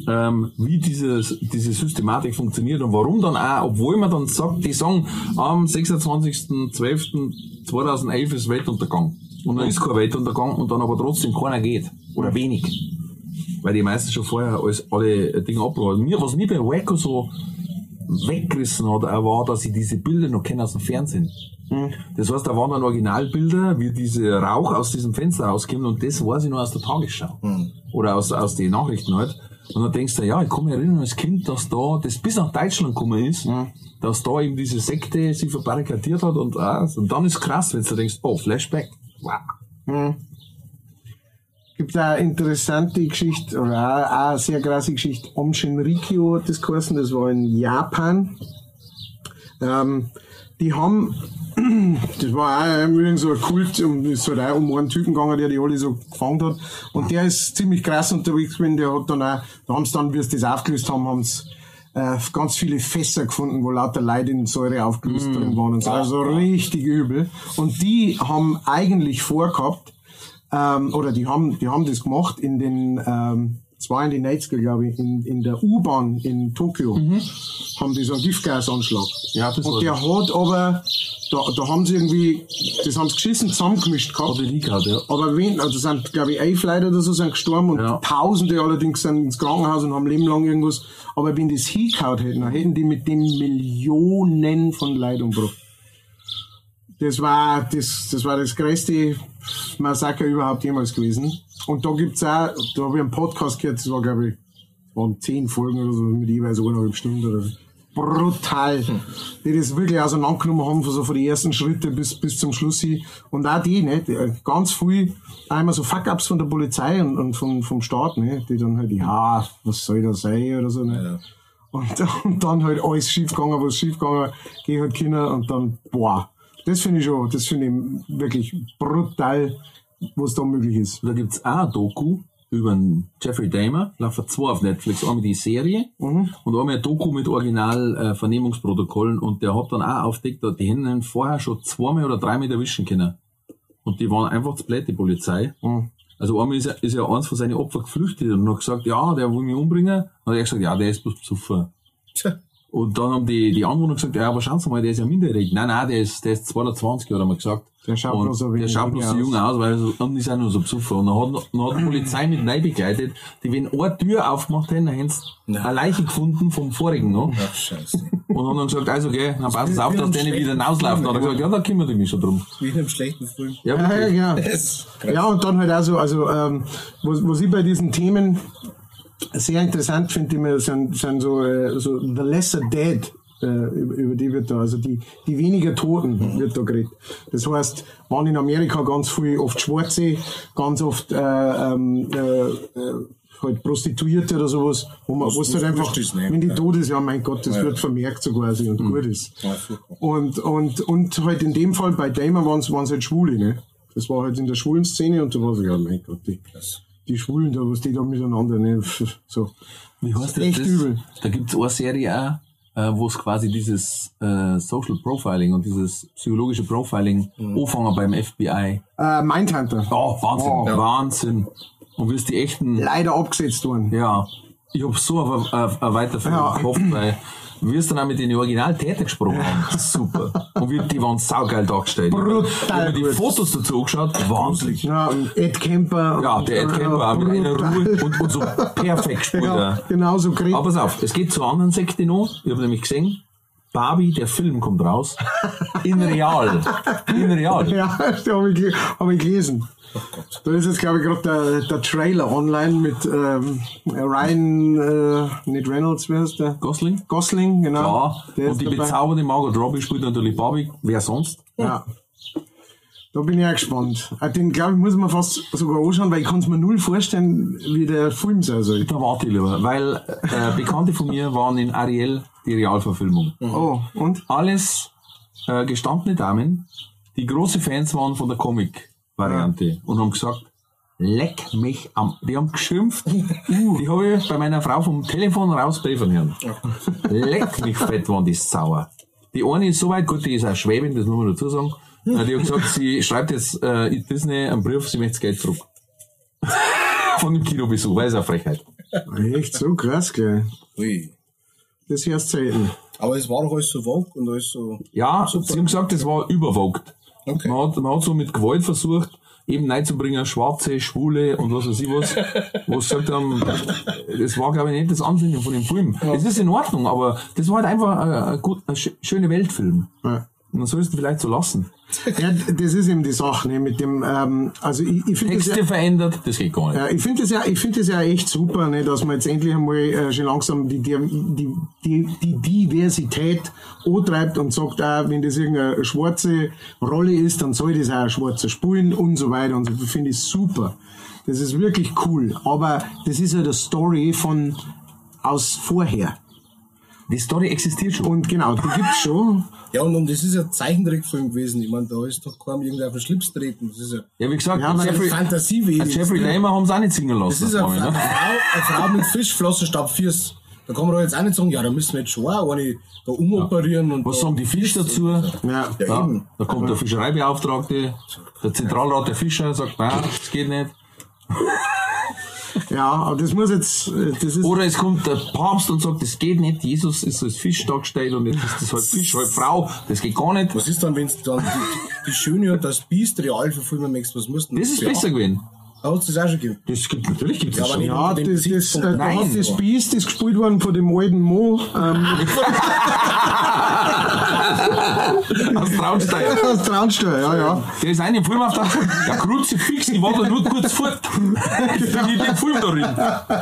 ähm, wie dieses, diese Systematik funktioniert und warum dann auch, obwohl man dann sagt, die sagen, am 26.12.2011 ist Weltuntergang. Und dann ist kein Weltuntergang und dann aber trotzdem keiner geht. Oder wenig weil die meisten schon vorher alles, alle Dinge abgeholt mir Was mich bei Waco so weggerissen hat, auch war, dass ich diese Bilder noch kenne aus dem Fernsehen. Das heißt, da waren dann Originalbilder, wie diese Rauch aus diesem Fenster rauskommt und das weiß ich noch aus der Tagesschau. Oder aus, aus den Nachrichten halt. Und dann denkst du, ja, ich kann mich erinnern als Kind, dass da, das bis nach Deutschland gekommen ist, dass da eben diese Sekte sich verbarrikadiert hat und, ah, und dann ist krass, wenn du denkst, oh, Flashback. Gibt auch eine interessante Geschichte, oder auch, eine sehr krasse Geschichte. Om Shinrikyo hat das geheißen, das war in Japan. Ähm, die haben, <clears throat> das war auch irgendwie so ein Kult, und es ist halt auch um einen Typen gegangen, der die alle so gefangen hat. Und der ist ziemlich krass unterwegs gewesen, der hat dann auch, da haben sie dann, wie sie das aufgelöst haben, haben sie äh, ganz viele Fässer gefunden, wo lauter Leute in Säure aufgelöst drin waren und so. Also richtig übel. Und die haben eigentlich vorgehabt, ähm, oder die haben, die haben das gemacht in den, ähm, es war in den 90er, glaube ich, in, in der U-Bahn in Tokio, haben die so einen Giftgasanschlag. Ja, das Und der hat aber, da, da haben sie irgendwie, das haben sie geschissen zusammengemischt gehabt. Hat die Liga gehabt, ja. Aber wen, also sind, glaube ich, elf Leute oder so sind gestorben und Ja. Tausende allerdings sind ins Krankenhaus und haben Leben lang irgendwas. Aber wenn das hingehauen hätten, dann hätten die mit dem Millionen von Leid umgebracht. Das war das, das war das größte Massaker überhaupt jemals gewesen. Und da gibt's auch, da habe ich einen Podcast gehört, das war, glaube ich, waren zehn Folgen oder so, mit jeweils eineinhalb Stunden oder so. Brutal. Die das wirklich auseinandergenommen haben, von so von den ersten Schritten bis, bis zum Schluss hin. Und auch die, ne, die, ganz viel, einmal so Fuck-Ups von der Polizei und, und vom, vom Staat, ne, die dann halt, ja, was soll das sein oder so, ne. Und, und dann halt alles schief gegangen, was schief gegangen, geh halt Kinder und dann, boah. Das finde ich schon, das finde ich wirklich brutal, was da möglich ist. Da gibt's auch ein Doku über Jeffrey Dahmer, laufen zwei auf Netflix, einmal die Serie und einmal ein Doku mit Original äh, und der hat dann auch aufdeckt, dass die hätten vorher schon zweimal oder dreimal erwischen können. Und die waren einfach zu blöd, die Polizei. Also einmal ist, er, ist ja eins von seinen Opfern geflüchtet und hat gesagt, ja, der will mich umbringen. Und er hat gesagt, ja, der ist bloß besoffen. Tja. Und dann haben die, die Anwohner gesagt, ja, aber schauen Sie mal, der ist ja minderjährig. Nein, nein, der ist, der ist 22, hat er mal gesagt. Der schaut und bloß so Der schaut bloß so aus. jung aus, weil er so, und ist auch nur so besoffen. Und dann hat, dann hat die Polizei mit rein begleitet, die, wenn eine Tür aufgemacht hätten, dann hätten sie Nein. eine Leiche gefunden vom vorigen noch. Ach, scheiße. Und haben dann gesagt, also, okay, dann passen Sie auf, dass der nicht wieder rauslaufen. Dann hat er gesagt, ja, da kümmert ich mich schon drum. Wie in einem schlechten Film. Ja, Ja, ja, genau. Ja, und dann halt auch so, also, ähm, was, was ich bei diesen Themen sehr interessant finde, immer sind, sind so, äh, so The Lesser Dead, äh, über, die wird da, also die, die weniger Toten wird da geredet. Das heißt, waren in Amerika ganz viel, oft Schwarze, ganz oft, äh, ähm, äh, äh, halt Prostituierte oder sowas, wo man, Was- halt einfach, wenn die tot ist, ja, mein Gott, das Ja. wird vermerkt so quasi und gut ist. Und, und, und halt in dem Fall bei Damer waren es halt Schwule, ne? Das war halt in der schwulen Szene und da war so, ja, mein Gott, die, Krass. Die Schwulen da, was die da miteinander, ne? <laughs> So. Wie heißt das? Echt das? übel. Da gibt's eine Serie auch, äh, wo es quasi dieses äh, Social Profiling und dieses psychologische Profiling anfangen beim FBI. Äh, Mindhunter. Oh, Wahnsinn, Oh. Wahnsinn. Und es die echten, Leider abgesetzt worden. ja, ich hab so auf eine, auf eine Weiterführung Ja. gehofft, weil <clears throat> wir es dann auch mit den Originaltätern gesprochen haben. Super. Und wir, die waren saugeil dargestellt. Brutal Ich die. Fotos dazu angeschaut, Wahnsinn. Ja, und Ed Kemper. Ja, der Ed Kemper auch mit einer. Ruhe und, und so perfekt gespielt. Ja, genau so geredet. Aber pass auf, es geht zur anderen Sekte noch. Ich habe nämlich gesehen, Barbie, der Film kommt raus. In real. In real. Ja, <laughs> habe ich, hab ich gelesen. Da ist jetzt, glaube ich, gerade der, der Trailer online mit ähm, Ryan, äh, nicht Reynolds, wie heißt der? Gosling? Gosling, genau. Ja. Der Und ist die dabei. bezaubernde Margot Robbie spielt natürlich Barbie. Wer sonst? Ja. Da bin ich auch gespannt. Äh, Den, glaube ich, muss man fast sogar anschauen, weil ich kann es mir null vorstellen, wie der Film sein soll. Da warte ich lieber. Weil äh, Bekannte von mir waren in Ariel die Realverfilmung. Oh, und? Alles äh, gestandene Damen, die große Fans waren von der Comic-Variante und haben gesagt, leck mich am. Die haben geschimpft. <laughs> Die habe ich bei meiner Frau vom Telefon raus briefen hören. Leck mich fett, waren die sauer. Die eine ist so weit, gut, die ist auch Schwäbin, das muss man dazu sagen. Die hat gesagt, sie schreibt jetzt äh, Disney einen Brief, sie möchte das Geld zurück. <laughs> Von dem Kinobesuch, weil es eine Frechheit. Echt so krass, gell? Ui. Das hörst selten. Aber es war doch alles so vogue und alles so. Ja, sie haben gesagt, das war überwogt. Okay. Man, hat, man hat so mit Gewalt versucht, eben reinzubringen, Schwarze, Schwule und was weiß ich was, wo sie gesagt haben, das war, glaube ich, nicht das Ansinnen von dem Film. Es ist in Ordnung, aber das war halt einfach ein, ein, gut, ein schö- schöner Weltfilm. Ja. Und dann sollst du vielleicht so lassen. Ja, das ist eben die Sache, ne, mit dem, ähm, also ich, ich finde das Texte ja, verändert, das geht gar nicht. ja, ich finde das ja, ich finde das ja echt super, ne, dass man jetzt endlich einmal äh, schon langsam die, die, die, die, die Diversität antreibt und sagt, auch, wenn das irgendeine schwarze Rolle ist, dann soll das auch ein schwarzer spielen und so weiter und so. Das finde ich super. Das ist wirklich cool. Aber das ist ja die Story von aus vorher. Die Story existiert schon. Und genau, die gibt's schon. Ja, und, und das ist ja ein Zeichentrickfilm gewesen. Ich meine, da ist doch kaum irgendwer auf den Schlips treten. Das ist ja, Ja, wie gesagt, Ja, Jeffrey, Fantasiewesen. Jeffrey Dahmer haben sie auch nicht singen Das lassen. ist das eine, Mal, eine, ne? Frau, eine Frau <laughs> mit Fischflossen statt. Da kann man doch jetzt auch nicht sagen, ja, da müssen wir jetzt schon auch eine da umoperieren und Was da, sagen die Fische dazu? Ja. Ja, Ja, eben. da kommt der Fischereibeauftragte, der Zentralrat der Fischer sagt, nein, das geht nicht. Ja, aber das muss jetzt, das ist, Oder es kommt der Papst und sagt, das geht nicht, Jesus ist als Fisch dargestellt und jetzt ist das halt Fisch, halt Frau, das geht gar nicht. Was ist dann, wenn du dann die, die Schöne und das Biest real verfilmen möchtest? Was musst du denn Das ist beachten? besser gewesen. Da hat es das auch schon gegeben. Das gibt, natürlich gibt es Ja, das aber schon. ja, den das, das, äh, da hat das Biest, das gespielt worden von dem alten Mo, ähm, <laughs> <laughs> Aus Traunstein. <laughs> aus Traunsteuer, ja, ja. Der ist ein Film auf der der Kruzifix, ich war da nur kurz fort. Ich bin in dem Film darin.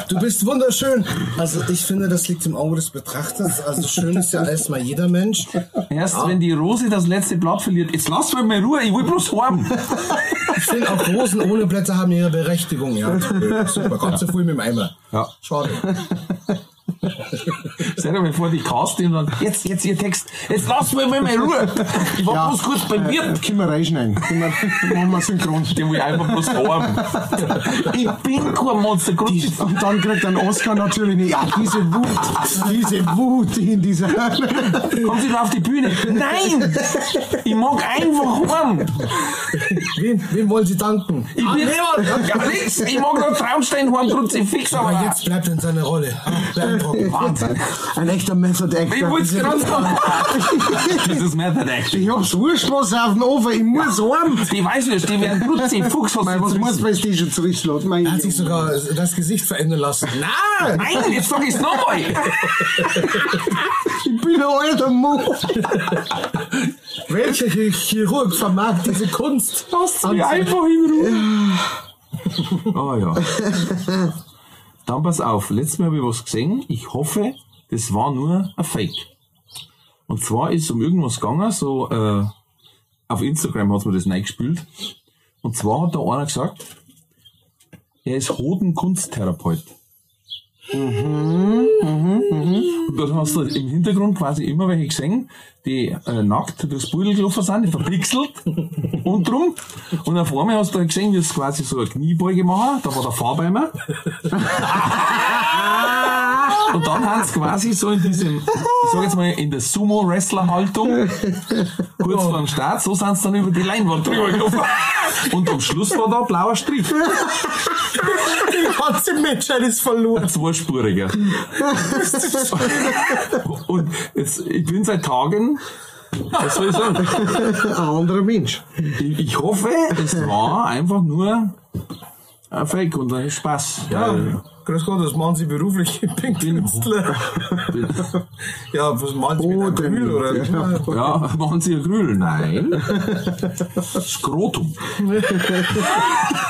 Du bist wunderschön. Also ich finde, das liegt im Auge des Betrachters. Also schön ist ja erstmal jeder Mensch. Erst wenn die Rose das letzte Blatt verliert, jetzt lass mich mal in Ruhe, ich will bloß heim. Ich finde auch Rosen ohne Blätter haben ihre Berechtigung. Ja, super. Kannst du voll mit dem Eimer. Ja. Schade. Stell dir mal vor, die casten und dann, jetzt, jetzt ihr Text, jetzt lass mich mal in Ruhe. Ich war Ja. bloß kurz beim Wirt. Können wir reinschneiden. Können wir, machen wir synchron. Den will ich einfach bloß heim. Ich bin kein Monster, Kruzifix. Und dann kriegt ein Oscar natürlich nicht. Ja, diese Wut, diese Wut in dieser. Kommen Sie da auf die Bühne? Nein! Ich mag einfach heim. Wem, wem wollen Sie danken? Ich bin ja, nix. Ich mag noch Traunstein heim, Kruzifix, aber Aber jetzt bleibt er in seiner Rolle. Ah, Beeindruckend. <laughs> Wahnsinn. Ein echter Method Ich Actor. wollte es gerade sagen. <laughs> Dieses Method Action. Ich hab's wurscht was auf den Ofen, ich muss heim. Die weiß nicht, die werden Kruzifix, was Mein, was muss man die schon zurückschlagen? Er hat sich sogar das Gesicht verändern lassen. Nein! Nein, jetzt sag ich's nochmal. Ich bin ein alter Mo. Welcher Chi- Chirurg vermag diese Kunst? Lass mich einfach in Ruhe. Oh ja. <laughs> Dann pass auf, letztes Mal habe ich was gesehen. Ich hoffe, das war nur ein Fake. Und zwar ist um irgendwas gegangen, so äh, auf Instagram hat man das reingespült. Und zwar hat da einer gesagt, er ist Hodenkunsttherapeut. Und dann hast du im Hintergrund quasi immer welche gesehen, die äh, nackt durchs Pudel gelaufen sind, die verpixelt <laughs> und drum. Und auf einmal hast du gesehen, wie es quasi so eine Kniebeuge machen, da war der Fahrbeimer. <laughs> Und dann haben sie quasi so in diesem, ich sag jetzt mal, in der Sumo-Wrestler-Haltung, kurz vor dem Start, so sind sie dann über die Leinwand drüber gelaufen. Und am Schluss war da ein blauer Strich. Die ganze Menschheit ist verloren. Zweispuriger. Und jetzt, ich bin seit Tagen, was soll ich sagen? Ein anderer Mensch. Ich, ich hoffe, es war einfach nur ein Fake und ein Spaß. Ja, grüß Gott, das machen Sie beruflich. Ich bin Künstler. <laughs> Ja, was machen Sie mit einem denn Öl oder? Ja, machen Sie ein Grüll? Nein. Skrotum.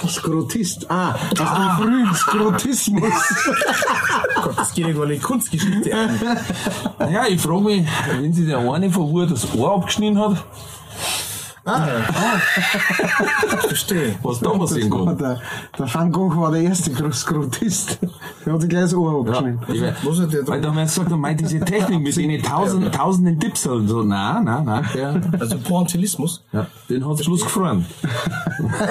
Skrotist. Ah, aus dem frühen Skrotismus. <laughs> Gott, das geht irgendwann in Kunstgeschichte ein. <laughs> Naja, ich frage mich, wenn sich der eine von wo das Ohr abgeschnitten hat, Ah, <laughs> verstehe. was da passieren kann. der, der Van Gogh war der erste Skrotist. Der hat sich gleich das Ohr Ja, abgeschnitten. Muss er dir weil da haben wir gesagt, er meint diese Technik mit den tausend, tausenden Tipps und so, nein, nein, nein, der, Also Pointillismus. ja, den hat Schluss gefroren.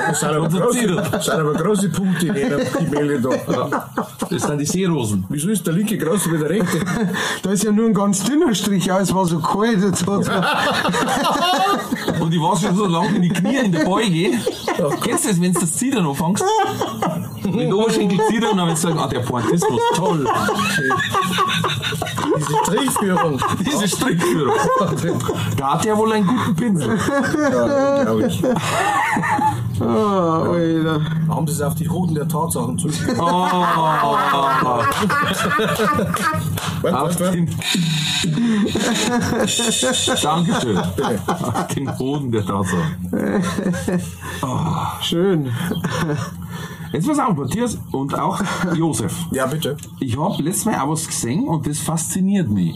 Das sind aber, große, aber Punkte in jedem Gemälde da. Das sind die Seerosen. Wieso ist der linke größer wie der rechte? Da ist ja nur ein ganz dünner Strich, ja, es war so kalt. Jetzt Und ich war schon so lange in die Knie in der Beuge. <laughs> Kennst du das, wenn du das Zittern anfängst? Der Oberschenkel zittern und dann sagen, ah, der Pointismus, toll. Diese Trichführung. Diese Strickführung. <laughs> Da hat er wohl einen guten Pinsel. Ja, glaube ich. Ah. Da haben sie es auf die Hoden der Tatsachen zu. Oh, auf den Dankeschön. Auf den Boden der Tatsache. Schön. Jetzt pass auf, Matthias und auch Josef. Ja, bitte. Ich habe letztes Mal auch was gesehen und das fasziniert mich.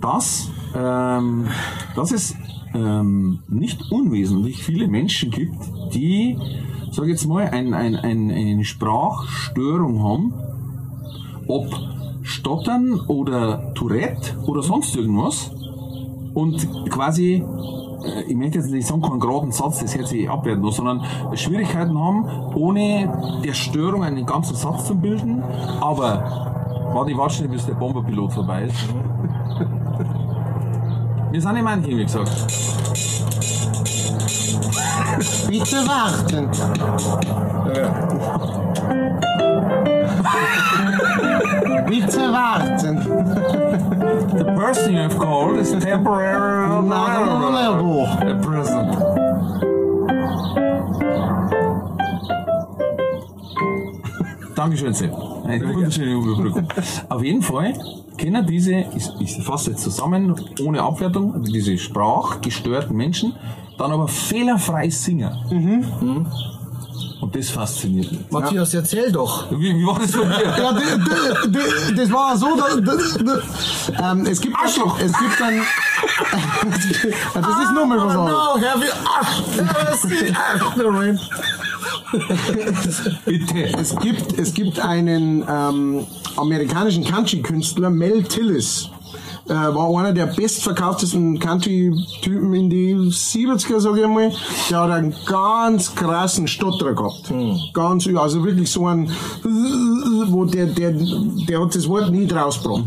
Dass, ähm, dass es ähm, nicht unwesentlich viele Menschen gibt, die, sag jetzt mal, ein, ein, ein, eine Sprachstörung haben, ob Stottern oder Tourette oder sonst irgendwas. Und quasi äh, ich möchte jetzt nicht sagen, keinen geraden Satz, das hätte sich abwerten lassen, sondern Schwierigkeiten haben, ohne der Störung einen ganzen Satz zu bilden, aber warte, ich warte schnell, bis der Bomberpilot vorbei ist. Wir sind in Mannheim, wie gesagt. Bitte warten. Bitte warten. The person you have called is temporarily Unavailable. a present. Dankeschön, Sepp. Eine wunderschöne Überbrückung. Auf jeden Fall kennen diese, ich, ich fasse jetzt zusammen, ohne Abwertung, diese sprachgestörten Menschen, dann aber fehlerfrei singen. Mhm. Und das fasziniert mich. Matthias, erzähl doch. Wie, wie war das von dir? Ja, das war so, da, ähm, es gibt, Arschloch. es gibt dann, Ja, das ist nochmal was anderes. No, have you... Bitte. Es gibt, es gibt einen ähm, amerikanischen Country-Künstler, Mel Tillis. Äh, war einer der bestverkauftesten Country-Typen in die 70er, sag ich mal. Der hat einen ganz krassen Stotterer gehabt. Ganz, übel. also wirklich so ein, wo der, der, der hat das Wort nie draus gebracht.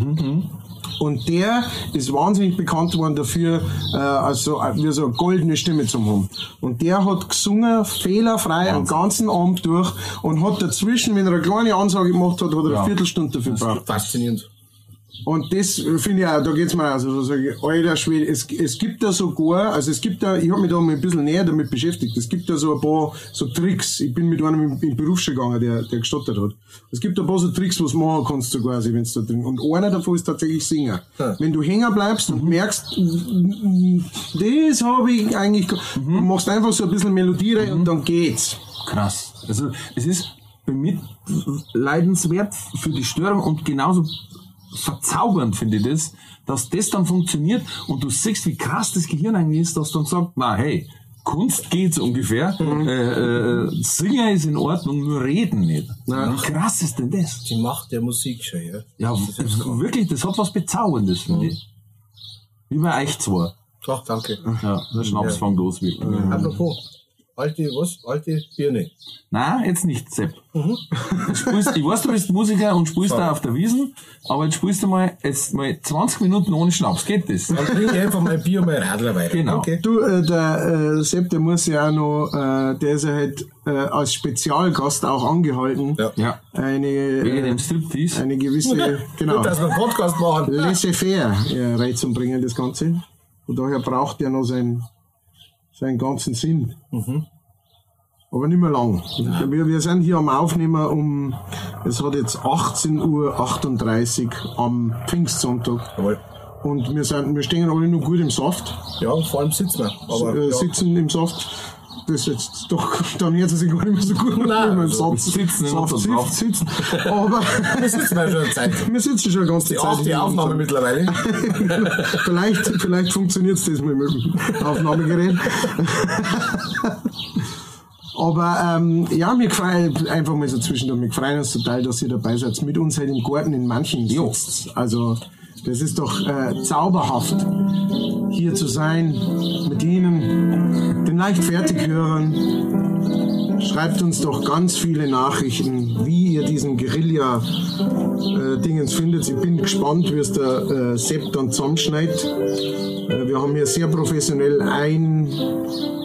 Und der ist wahnsinnig bekannt worden dafür, äh, also äh, wie so eine goldene Stimme zu haben. Und der hat gesungen, fehlerfrei, einen ganzen Abend durch und hat dazwischen, wenn er eine kleine Ansage gemacht hat, hat er Ja. eine Viertelstunde dafür gebraucht. Faszinierend. Und das finde ich auch, da geht's mir also, da sage ich, alter Schwede, es, es gibt da sogar, also es gibt da, ich habe mich da mal ein bisschen näher damit beschäftigt, es gibt da so ein paar so Tricks, ich bin mit einem im, im Beruf schon gegangen, der, der gestottert hat. Es gibt ein paar so Tricks, was du machen kannst, so quasi, wenn da drin, und einer davon ist tatsächlich Singen. Ja. Wenn du hängen bleibst und merkst, das habe ich eigentlich, ge- du machst einfach so ein bisschen Melodie rein und dann geht's. Krass. Also es ist bemitleidenswert für die Störung und genauso verzaubernd finde ich das, dass das dann funktioniert und du siehst, wie krass das Gehirn eigentlich ist, dass dann sagt, na hey, Kunst geht's ungefähr, äh, äh, Singen ist in Ordnung, nur reden nicht. Wie krass ist denn das? Die Macht der Musik schon, ja. Ja, wirklich, das hat was Bezauberndes, finde ich. Wie bei euch zwei. Ach, danke. Ja, der Schnaps fängt los wirklich. Apropos, alte, was? Alte Birne. Nein, jetzt nicht, Sepp. Du Spielst, ich weiß, du bist Musiker und spielst da auf der Wiesen, aber jetzt spielst du mal, jetzt mal 20 Minuten ohne Schnaps. Geht das? Dann trinke ich einfach mein Bier und mein Radler weiter. Genau. Okay. Du, äh, der äh, Sepp, der muss ja auch noch, äh, der ist ja halt äh, als Spezialgast auch angehalten. Ja. Ja. Eine, Wegen äh, dem Striptease. eine gewisse, genau, Gut, dass wir einen Podcast machen. laissez-faire ja, reinzubringen, das Ganze. Und daher braucht er noch seinen, seinen ganzen Sinn. Aber nicht mehr lang. Wir, wir sind hier am Aufnehmen um, es hat jetzt 18.38 Uhr am Pfingstsonntag. Jawohl. Und wir sind, wir stehen alle noch gut im Saft. Ja, vor allem sitzen wir. Aber äh, ja. sitzen im Saft. Das ist jetzt doch, dann es sich gar nicht mehr so gut Nein, wenn also Saft sitzen Saft unserem sitzt, sitzen. <laughs> Aber wir sitzen ja schon eine Zeit. <laughs> wir sitzen schon eine ganze Die Zeit. achte in Aufnahme mittlerweile. <laughs> vielleicht, vielleicht funktioniert es das mal mit dem Aufnahmegerät. Aber ähm, ja, mir gefällt einfach mal so zwischendurch, mir gefreut uns total, dass ihr dabei seid, mit uns halt im Garten in manchen sitzt. Also das ist doch äh, zauberhaft, hier zu sein, mit Ihnen, den Leichtfertighörern. Schreibt uns doch ganz viele Nachrichten, wie ihr diesen Guerilla-Dingens findet. Ich bin gespannt, wie es der äh, Sepp dann zusammenschneidet. Äh, wir haben hier sehr professionell ein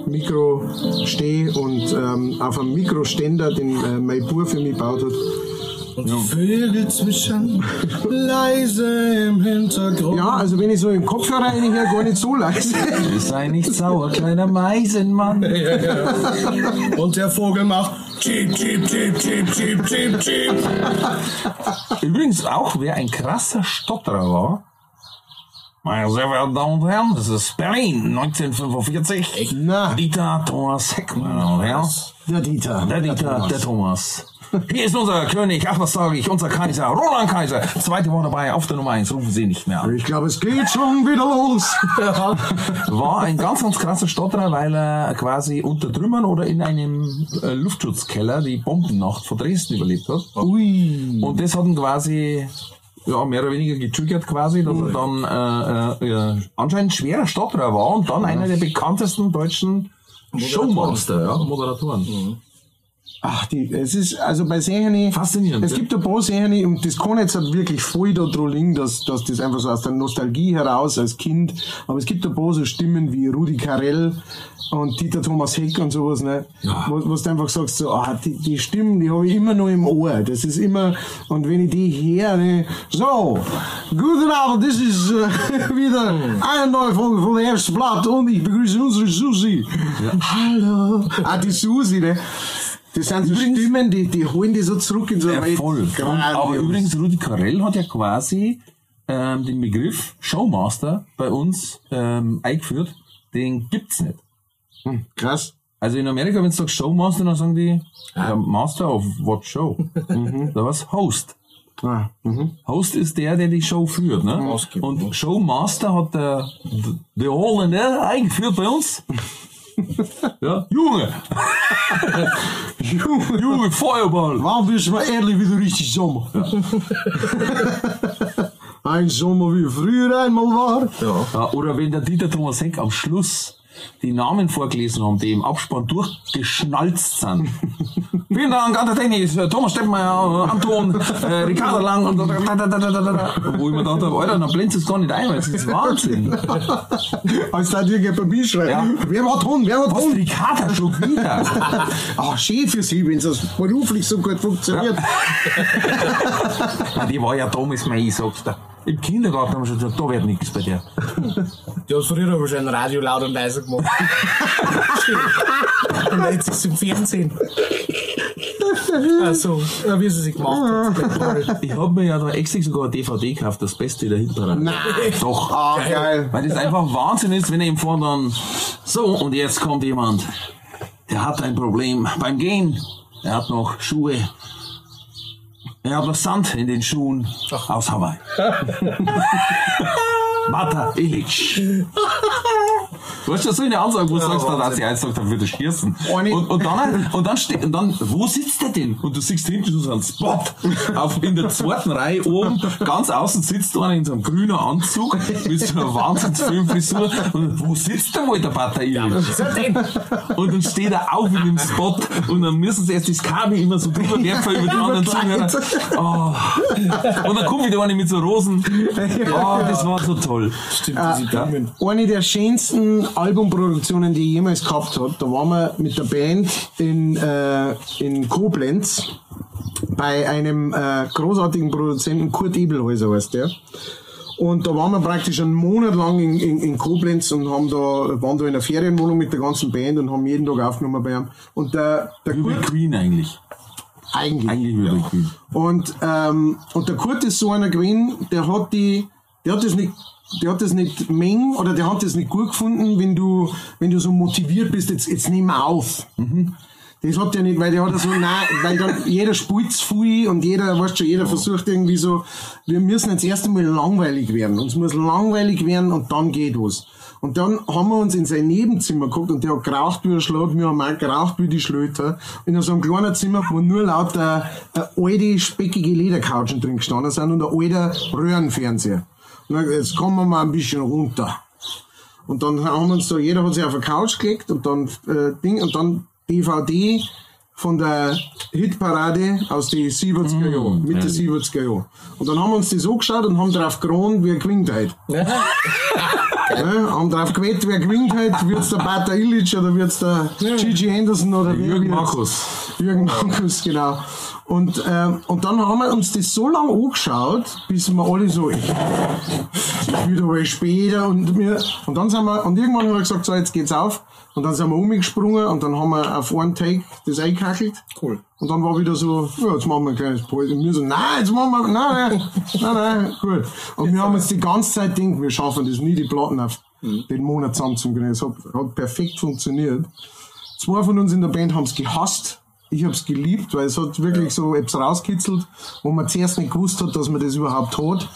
Mikro steh und ähm, auf einem Mikroständer, den äh, mein Bub für mich gebaut hat. Und Vögel zwischen leise im Hintergrund. Ja, also wenn ich so im Kopfhörer reinhöre, gar nicht so leise. <laughs> Sei nicht sauer, kleiner Meisenmann. Und der Vogel macht Cheep, cheep, cheep, cheep, cheep, cheep, cheep. Übrigens auch, wer ein krasser Stotterer war, meine sehr verehrten Damen und Herren, das ist Berlin, 1945. Na. Dieter Thomas Heck, meine Damen und Herren. Der Dieter. Der Dieter, der Thomas. Hier ist unser König, ach was sage ich, unser Kaiser, Roland Kaiser. Zweite Woche dabei, auf der Nummer 1, rufen Sie nicht mehr an. Ich glaube, es geht schon wieder los. <laughs> War ein ganz, ganz krasser Stotterer, weil er quasi unter Trümmern oder in einem äh, Luftschutzkeller die Bombennacht vor Dresden überlebt hat. Ui. Und das hat ihn quasi ja, mehr oder weniger getriggert quasi, dass er dann äh, äh, anscheinend schwerer Stotterer war und dann einer der bekanntesten deutschen Showmaster, ja, Moderatoren. Ach, die, es ist, also bei Serien, Faszinierend, Es ja. gibt ein paar Serien, und das kann jetzt halt wirklich voll da liegen, dass, dass das einfach so aus der Nostalgie heraus als Kind, aber es gibt ein paar so Stimmen wie Rudi Carell und Dieter Thomas Heck und sowas, ne? Ja. Wo, wo du einfach sagst, so, ah, die, die Stimmen, die habe ich immer noch im Ohr. Das ist immer, und wenn ich die höre, ne, so, guten Abend, das ist äh, <laughs> wieder eine neue Folge von der Blatt und ich begrüße unsere Susi. Hallo. Ah, die Susi, ne? Das sind so Stimmen, die, die holen die so zurück in so eine Ja, Welt. Aber übrigens, Rudi Carell hat ja quasi ähm, den Begriff Showmaster bei uns ähm, eingeführt. Den gibt's nicht. Krass. Also in Amerika, wenn du sagst Showmaster, dann sagen die ja, Master of what show? <laughs> Da was? Host. Ah, mhm. Host ist der, der die Show führt, ne? Ausgibt, Und Showmaster hat der The Holländer eingeführt bei uns. Ja, Junge, Junge, Junge, Feuerball. warum bist du mal ehrlich wieder richtig Sommer? Ein Sommer wie früher einmal war. Ja, oder wenn der Dieter Thomas Heck am Schluss die Namen vorgelesen haben, die im Abspann durchgeschnalzt sind. <laughs> Vielen Dank an der Technik, Thomas Steppmeier, Anton, äh, Ricardo Lang und da, da, da, da, da. Wo ich mir gedacht habe, Alter, dann blendest du es gar nicht ein, weil das ist Wahnsinn. <laughs> Als da dir Papier schreiben. Ja. Wer war Ton? Wer war Ton? Ricardo schon wieder? <laughs> Ach, schön für Sie, wenn es beruflich so gut funktioniert. Ja, die war ja damals mein, ich sag's dir. Im Kindergarten haben wir schon gesagt, da wird nichts bei dir. Die hat früher aber schon Radio laut und leise gemacht. <laughs> und jetzt ist sie im Fernsehen. Also, ja, wie sie sich gemacht hat. Ich hab mir ja da extra sogar eine DVD gekauft, das Beste der Hitparade. Nein. Doch. Ah, geil. Weil das einfach Wahnsinn ist, wenn er ihm vorne dann, so, und jetzt kommt jemand, der hat ein Problem beim Gehen. Er hat noch Schuhe. Er hat noch Sand in den Schuhen aus Hawaii. <laughs> Mata Illich. Du hast ja so eine Ansage, wo du sagst, dann, als ich eins sagt, dann würde ich schießen. Und, und dann, und dann steht, und dann, wo sitzt der denn? Und du siehst hinten so einen Spot. Auf, in der zweiten Reihe oben, ganz außen sitzt einer in so einem grünen Anzug, mit so einer Wahnsinnsfilmfrisur. Und wo sitzt der wohl, der Illich? Und dann steht er auf in dem Spot und dann müssen sie erst das Kabel immer so drüber werfen über die anderen Zuhörer. Oh. Und dann kommt wieder eine mit so Rosen. <laughs> Oh, das war so toll. Stimmt, diese Blumen. Eine der schönsten Albumproduktionen, die ich jemals gehabt habe, da waren wir mit der Band in, äh, in Koblenz bei einem äh, großartigen Produzenten, Kurt Ebelhäuser heißt der. Und da waren wir praktisch einen Monat lang in, in, in Koblenz und haben da, waren da in der Ferienwohnung mit der ganzen Band und haben jeden Tag aufgenommen bei ihm. Und der, der Wie Kurt, Queen eigentlich. eigentlich, Eigentlich wie bei Queen. und, ähm, und der Kurt ist so einer gewesen, der hat die, der hat das nicht, der hat das nicht mengen oder der hat das nicht gut gefunden, wenn du, wenn du so motiviert bist, jetzt, jetzt nehmen wir auf. Das hat der nicht, weil der hat so, nein, weil dann jeder spielt viel und jeder, weißt schon, jeder versucht irgendwie so, wir müssen jetzt erst einmal langweilig werden. Uns muss langweilig werden und dann geht was. Und dann haben wir uns in sein Nebenzimmer geguckt und der hat geraucht wie ein Schlag, wir haben auch geraucht wie die Schlöter. In so einem kleinen Zimmer, wo nur lauter äh, alte, speckige Ledercouchen drin gestanden sind und ein alter Röhrenfernseher. Jetzt kommen wir mal ein bisschen runter. Und dann haben wir uns da, jeder hat sich auf eine Couch gelegt und dann äh, Ding und dann DVD von der Hitparade aus den 70er Jahren, Mitte 70er Jahren. Und dann haben wir uns das angeschaut und haben drauf geronnen, wie ein Quintheit. Ne? <laughs> Haben drauf gewettet, wer gewinnt halt. Wird's der Bata Illich oder wird's der Gigi Henderson oder wer Jürgen? Markus. Jürgen Markus, genau. Und, ähm, und dann haben wir uns das so lange angeschaut, bis wir alle so, ich, wieder mal später und wir, und dann sind wir, und irgendwann haben wir gesagt, so, jetzt geht's auf. Und dann sind wir umgesprungen und dann haben wir auf einen Take das eingekachelt. Cool. Und dann war wieder so, ja, jetzt machen wir ein kleines Pause. Und wir so, nein, jetzt machen wir, nein, nein, nein, nein, gut. Und wir haben uns die ganze Zeit gedacht, wir schaffen das nie, die Platten auf den Monat zusammenzukriegen. Es hat, hat perfekt funktioniert. Zwei von uns in der Band haben es gehasst. Ich habe es geliebt, weil es hat wirklich so etwas rauskitzelt, wo man zuerst nicht gewusst hat, dass man das überhaupt hat.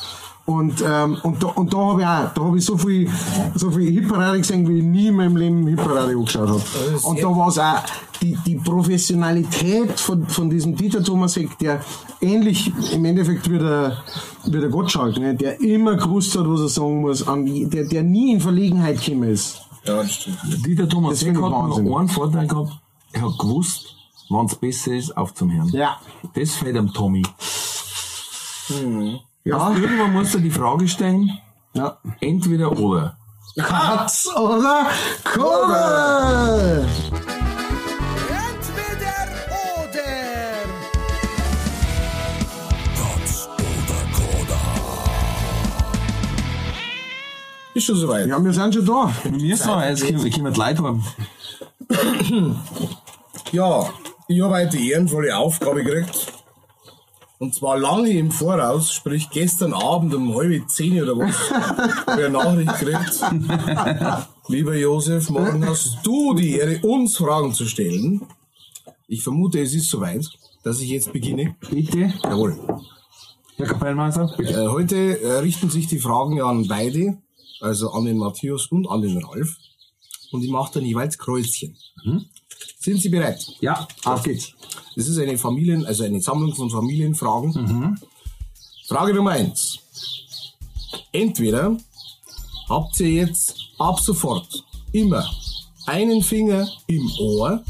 Und, ähm, und da, und da habe ich auch, da habe ich so viel, so viel Hitparade gesehen, wie ich nie in meinem Leben Hitparade angeschaut habe. Und da war es auch die, die Professionalität von, von diesem Dieter Thomasek, der ähnlich im Endeffekt wie der, wie der Gottschalk, ne, der immer gewusst hat, was er sagen muss, an, der, der nie in Verlegenheit gekommen ist. Ja, das stimmt. Dieter Thomas hat Wahnsinn. nur einen Vorteil gehabt. Er hat gewusst, wann es besser ist, aufzuhören. Ja. Das fällt am Tommy. Ja, Irgendwann muss er die Frage stellen, ja. entweder oder. Katz oder Kohle! Entweder oder. Ist schon soweit. Ja, wir sind schon da. <laughs> Wir so, jetzt kommen kommen die Leute heim. Ja, ich habe heute die ehrenvolle Aufgabe gekriegt. Und zwar lange im Voraus, sprich gestern Abend um halb zehn oder was, habe ich eine Nachricht gekriegt. <laughs> Lieber Josef, morgen hast du die Ehre, uns Fragen zu stellen. Ich vermute, es ist soweit, dass ich jetzt beginne. Bitte, Jawohl. Herr Kapellmeister. Äh, heute äh, richten sich die Fragen an beide, also an den Matthias und an den Ralf. Und ich mache dann jeweils Kreuzchen. Sind Sie bereit? Ja, Auf geht's. Das ist eine Familien, also eine Sammlung von Familienfragen. Frage Nummer eins. Entweder habt ihr jetzt ab sofort immer einen Finger im Ohr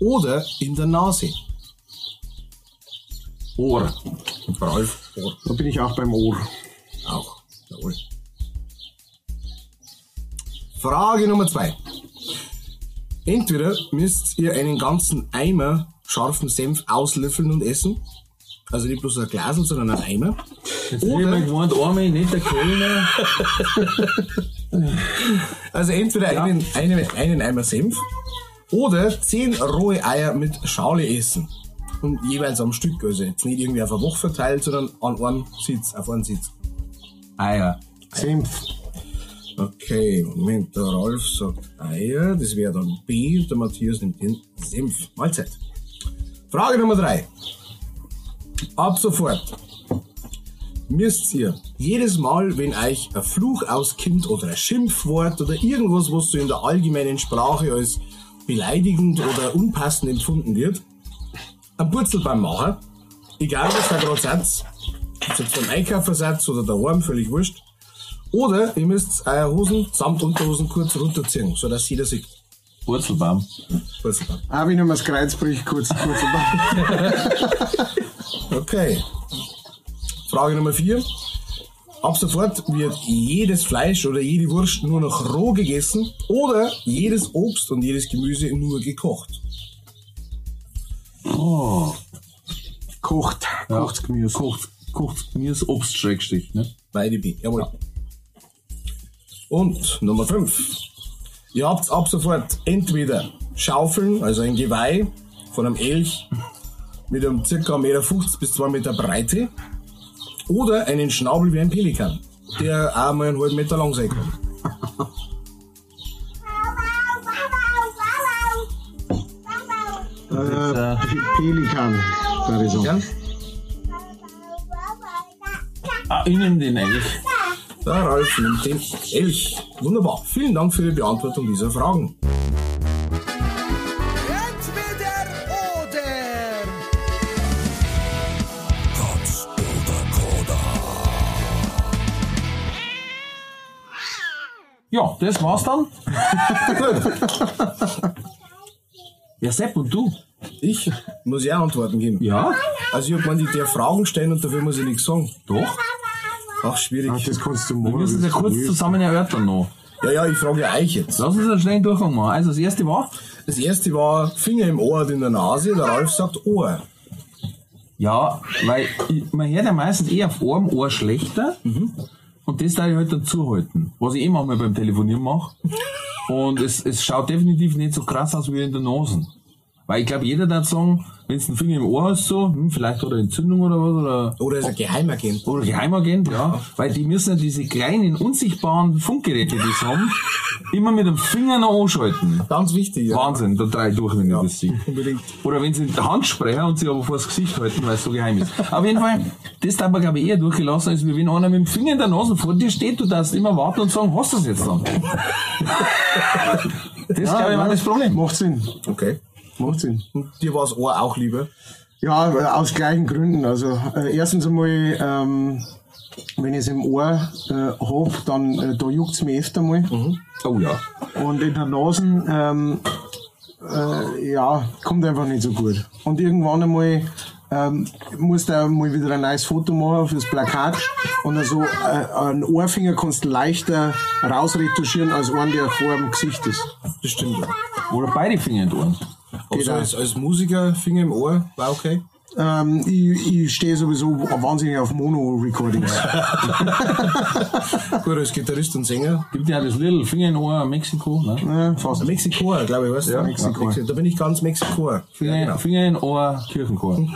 oder in der Nase. Ohr. Ralf, Ohr. Da bin ich auch beim Ohr. Auch. Jawohl. Frage Nummer zwei. Entweder müsst ihr einen ganzen Eimer scharfen Senf auslöffeln und essen. Also nicht bloß ein Glasel, sondern ein Eimer. Jetzt habe ich mal gemeint, einmal nicht der Kellner. <laughs> Also entweder einen, einen, einen Eimer Senf oder zehn rohe Eier mit Schale essen. Und jeweils am Stück. Also jetzt nicht irgendwie auf eine Woche verteilt, sondern an einem Sitz, auf einen Sitz. Eier. Senf. Okay, Moment, der Ralf sagt Eier, das wäre dann B und der Matthias nimmt den Senf. Mahlzeit. Frage Nummer drei. Ab sofort müsst ihr jedes Mal, wenn euch ein Fluch auskommt oder ein Schimpfwort oder irgendwas, was so in der allgemeinen Sprache als beleidigend oder unpassend empfunden wird, ein Purzelbaum machen. Egal, was da gerade seid. Ob ihr jetzt beim Einkaufen seid oder daheim, völlig wurscht. Oder ihr müsst eure Hosen samt Unterhosen kurz runterziehen, sodass jeder sieht. Wurzelbaum. Purzelbaum. Auch wenn ich das Kreuz bricht, kurz, kurz. <laughs> Okay. Frage Nummer vier. Ab sofort wird jedes Fleisch oder jede Wurst nur noch roh gegessen oder jedes Obst und jedes Gemüse nur gekocht. Kocht. Kocht Gemüse. Kocht, kocht Gemüse, Obst, Schrägstrich, ne? Beide B. Jawohl. Und Nummer 5. Ihr habt ab sofort entweder Schaufeln, also ein Geweih von einem Elch mit einem ca. 1,50 Meter bis 2 Meter Breite oder einen Schnabel wie ein Pelikan, der auch mal einen halben Meter lang sein kann. Äh, Pelikan. würde ich sagen. Ah, innen den Elch. Der Ralf nimmt den Elch. Wunderbar. Vielen Dank für die Beantwortung dieser Fragen. Entweder oder. Ja, das war's dann. <laughs> ja, Sepp und du? Ich muss ja Antworten geben. Ja? Also ich hab gemeint, ich darf Fragen stellen und dafür muss ich nichts sagen. Doch. Ach, schwierig. Ach, das kannst du Wir müssen es ja kurz zusammen erörtern noch. Ja, ja, ich frage ja euch jetzt. Lass uns einen schnellen Durchgang machen. Also das erste war? Das erste war Finger im Ohr und in der Nase. Der Ralf sagt Ohr. Ja, weil man hört ja meistens eher auf einem Ohr schlechter und das darf ich halt dann zuhalten. Was ich eh manchmal beim Telefonieren mache. Und es, es schaut definitiv nicht so krass aus wie in der Nase. Weil ich glaube, jeder darf sagen, wenn du einen Finger im Ohr hast, so, hm, vielleicht hat er Entzündung oder was, oder, Oder ist ein Geheimagent. oder Geheimagent, ja. Weil die müssen ja diese kleinen, unsichtbaren Funkgeräte, die sie haben, immer mit dem Finger noch anschalten. Ganz wichtig, ja. Wahnsinn, da drei durch, wenn ich das sehe. Unbedingt. Oder wenn sie in der Hand sprechen und sie aber vor das Gesicht halten, weil es so geheim ist. Auf jeden Fall, das darf man, glaube ich, eher durchgelassen, als wenn einer mit dem Finger in der Nase vor dir steht, du darfst immer warten und sagen, hast du es jetzt dann? <laughs> Das, glaube ich, war das Problem. Macht Sinn. Okay. Macht Sinn. Und dir war das Ohr auch lieber? Ja, aus gleichen Gründen. Also äh, erstens einmal, ähm, wenn ich es im Ohr äh, hab, dann äh, da juckt's mir öfter mal. Oh ja. Und in der Nase, ähm, äh, ja, kommt einfach nicht so gut. Und irgendwann einmal ähm, musst du mal wieder ein neues Foto machen fürs Plakat. Und also äh, einen Ohrfinger kannst du leichter rausretuschieren als einen, der vor dem Gesicht ist. Das stimmt. Oder beide Finger in den Ohren. Also Genau. als, als Musiker Finger im Ohr war okay. Ähm, ich, ich stehe sowieso wahnsinnig auf Mono-Recordings. <laughs> Gut, als Gitarrist und Sänger. Gibt ja das Little Finger in Ohr Mexiko, ne? Ja, fast. Mexikoer, glaube ich, weißt du? Ja, Mexiko. Da bin ich ganz Mexikoer. Finger, Ja, genau. Finger in Ohr Kirchenchor. <laughs>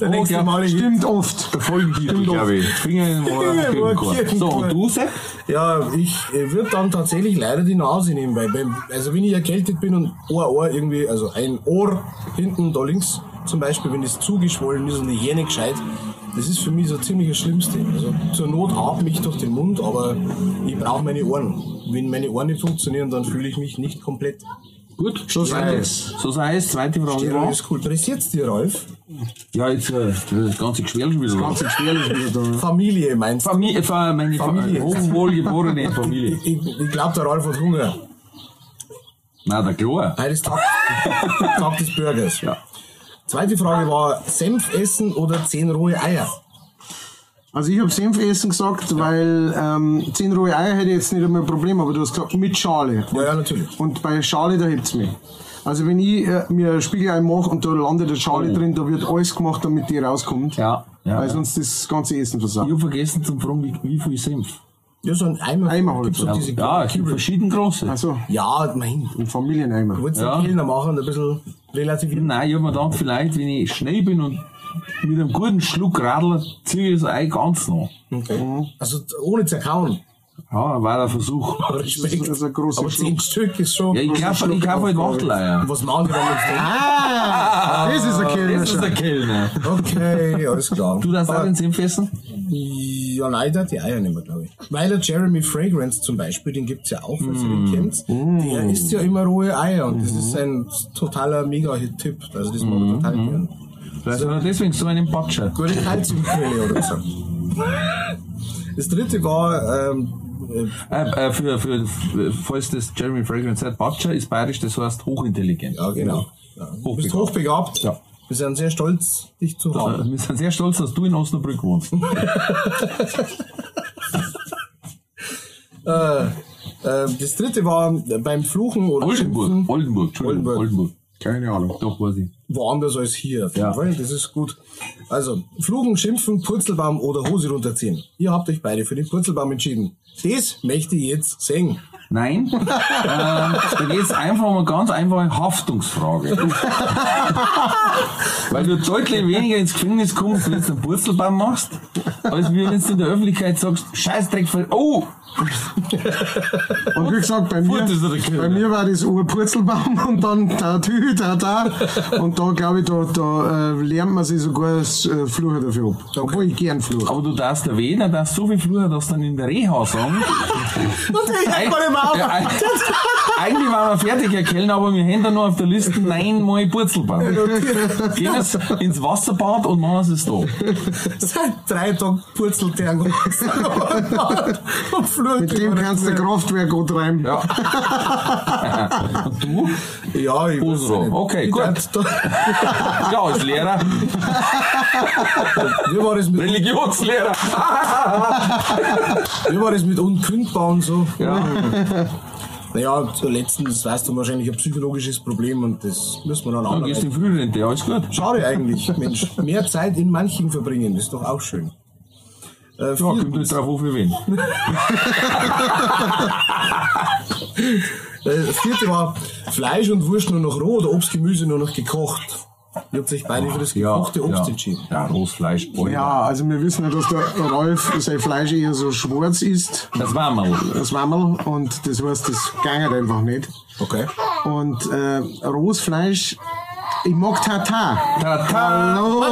Der Oh, nächste Mal ich Stimmt oft. Der Folgentitel, glaube ich. Finger in Ohr Kirchenchor. So, und du, Sepp? Ja, ich äh, würde dann tatsächlich leider die Nase nehmen, weil wenn, also wenn ich erkältet bin und Ohr, Ohr irgendwie, also ein Ohr hinten da links zum Beispiel, wenn es zugeschwollen ist und die Hähne gescheit, das ist für mich so ziemlich das Schlimmste. Also zur Not atme ich durch den Mund, aber ich brauche meine Ohren. Wenn meine Ohren nicht funktionieren, dann fühle ich mich nicht komplett. Gut, so sei es. So sei es. Zweite Frage Stereo war. ist cool. Interessiert's dir, Rolf? Ja, jetzt, äh, das ganze Geschwärl schon wieder. Ganz schwierig wieder da. Familie meinst du? Familie, äh, meine Familie. Familie. hochwohlgeborene Familie. Ich, ich, ich glaube, der Rolf hat Hunger. Na, der klar. Heute ist Tag, Tag des Burgers. Ja. Zweite Frage war, Senf essen oder zehn rohe Eier? Also ich habe Senfessen gesagt, weil ähm, 10 rohe Eier hätte ich jetzt nicht einmal ein Problem, aber du hast gesagt mit Schale. Ja, ja, natürlich. Und bei Schale, da hebt's mich. Also wenn ich äh, mir ein Spiegelei mache und da landet eine Schale drin, da wird alles gemacht, damit die rauskommt. Oh. Ja, ja. Weil ja. sonst das ganze Essen Ich versagt. habe vergessen zu fragen, wie, wie viel Senf. Ja, so ein Eimer. Eimer halt. Doch Ja, diese Ja, es gibt Kübel. verschieden große. Also Ja, mein. ein Familieneimer. Du wolltest Ja. den Kellner machen und ein bisschen relativieren. Nein, ich habe mir gedacht, vielleicht, wenn ich schnell bin und mit einem guten Schluck Radler, ziehe ich das Ei ganz noch. Okay. Also ohne zerkauen. Ja, war der Versuch. <laughs> Respekt. Das ist ein großer Aber zehn. Stück ist schon. Ja, ich kaufe ich kauf halt Wachteleier. Was machen die dann mit Ah, das ist ein Kellner. Das ist der Kellner. Okay, alles klar. Du darfst auch den Senf essen? Ja, leider die Eier nicht mehr, glaube ich. Weil der Jeremy Fragrance zum Beispiel, den gibt's ja auch, falls ihr Mm. den kennt. Der isst ja immer rohe Eier und das ist ein totaler Mega-Hit-Tipp. Also das mag ich total Mm. gern. Vielleicht hat er deswegen so einen Patscher. Gute Kalziumquelle oder so. Das dritte war, ähm, Äh, äh, für, für, für, falls das Jeremy Fragrance sagt, Patscher ist bayerisch, das heißt hochintelligent. ja genau. Ja. Du bist hochbegabt. Ja. Wir sind sehr stolz, dich zu haben. Wir sind sehr stolz, dass du in Osnabrück wohnst. <laughs> Äh, äh, das dritte war beim Fluchen oder Oldenburg, Schimpfen Oldenburg, Entschuldigung, Oldenburg. Oldenburg. Keine Ahnung. Doch, weiß ich. woanders als hier. Ja. Fall. Das ist gut. Also, Fluchen, Schimpfen, Purzelbaum oder Hose runterziehen. Ihr habt euch beide für den Purzelbaum entschieden. Das möchte ich jetzt sehen. Nein, <laughs> ähm, da geht es einfach um eine ganz einfache Haftungsfrage. Weil du deutlich weniger ins Gefängnis kommst, wenn du einen Purzelbaum machst, als wenn du in der Öffentlichkeit sagst, Scheißdreck, oh, Und wie gesagt, bei mir, bei mir war das Urpurzelbaum und dann da, tü, da, da. Und da glaube ich, da, da äh, lernt man sich sogar das äh, Fluchen dafür ab. Obwohl ich gern fluche. aber du darfst erwähnen, er darfst so viel früher, dass dann in der Reha sagen. <laughs> Ja, eig- <laughs> Eigentlich waren wir fertig, Herr Kellner, aber wir haben da noch auf der Liste neunmal Purzelbaum. Gehen jetzt ins Wasserbad und machen es da. Seit drei Tagen purzelt der <laughs> und Mit dem kannst du Kraftwerk antreiben. Ja. <laughs> Und du? Ja, ich nicht. Okay, Ich gut. Ja, als Lehrer. Wie war das mit, Religionslehrer. wie war das mit unkündbar und so? Ja. Naja, letztens weißt du wahrscheinlich ein psychologisches Problem und das müssen wir dann Dann gehst du auch. in Frührente, alles gut. Schade eigentlich, Mensch. Mehr Zeit in manchen verbringen, ist doch auch schön. Äh, Ja, kommt viertens, nicht drauf, an, für wen. <laughs> äh, vierte war Fleisch und Wurst nur noch roh oder Obst, Gemüse nur noch gekocht. Ihr habt euch beide für das gekochte Obst ja. entschieden. Ja, Rostfleisch. Boah. Ja, also wir wissen ja, dass der Ralf sein Fleisch eher so schwarz ist, Das war mal. das Wammel, und das heißt, das geht einfach nicht. Okay. Und äh, rohes Fleisch, ich mag Tata. Tata. Hallo,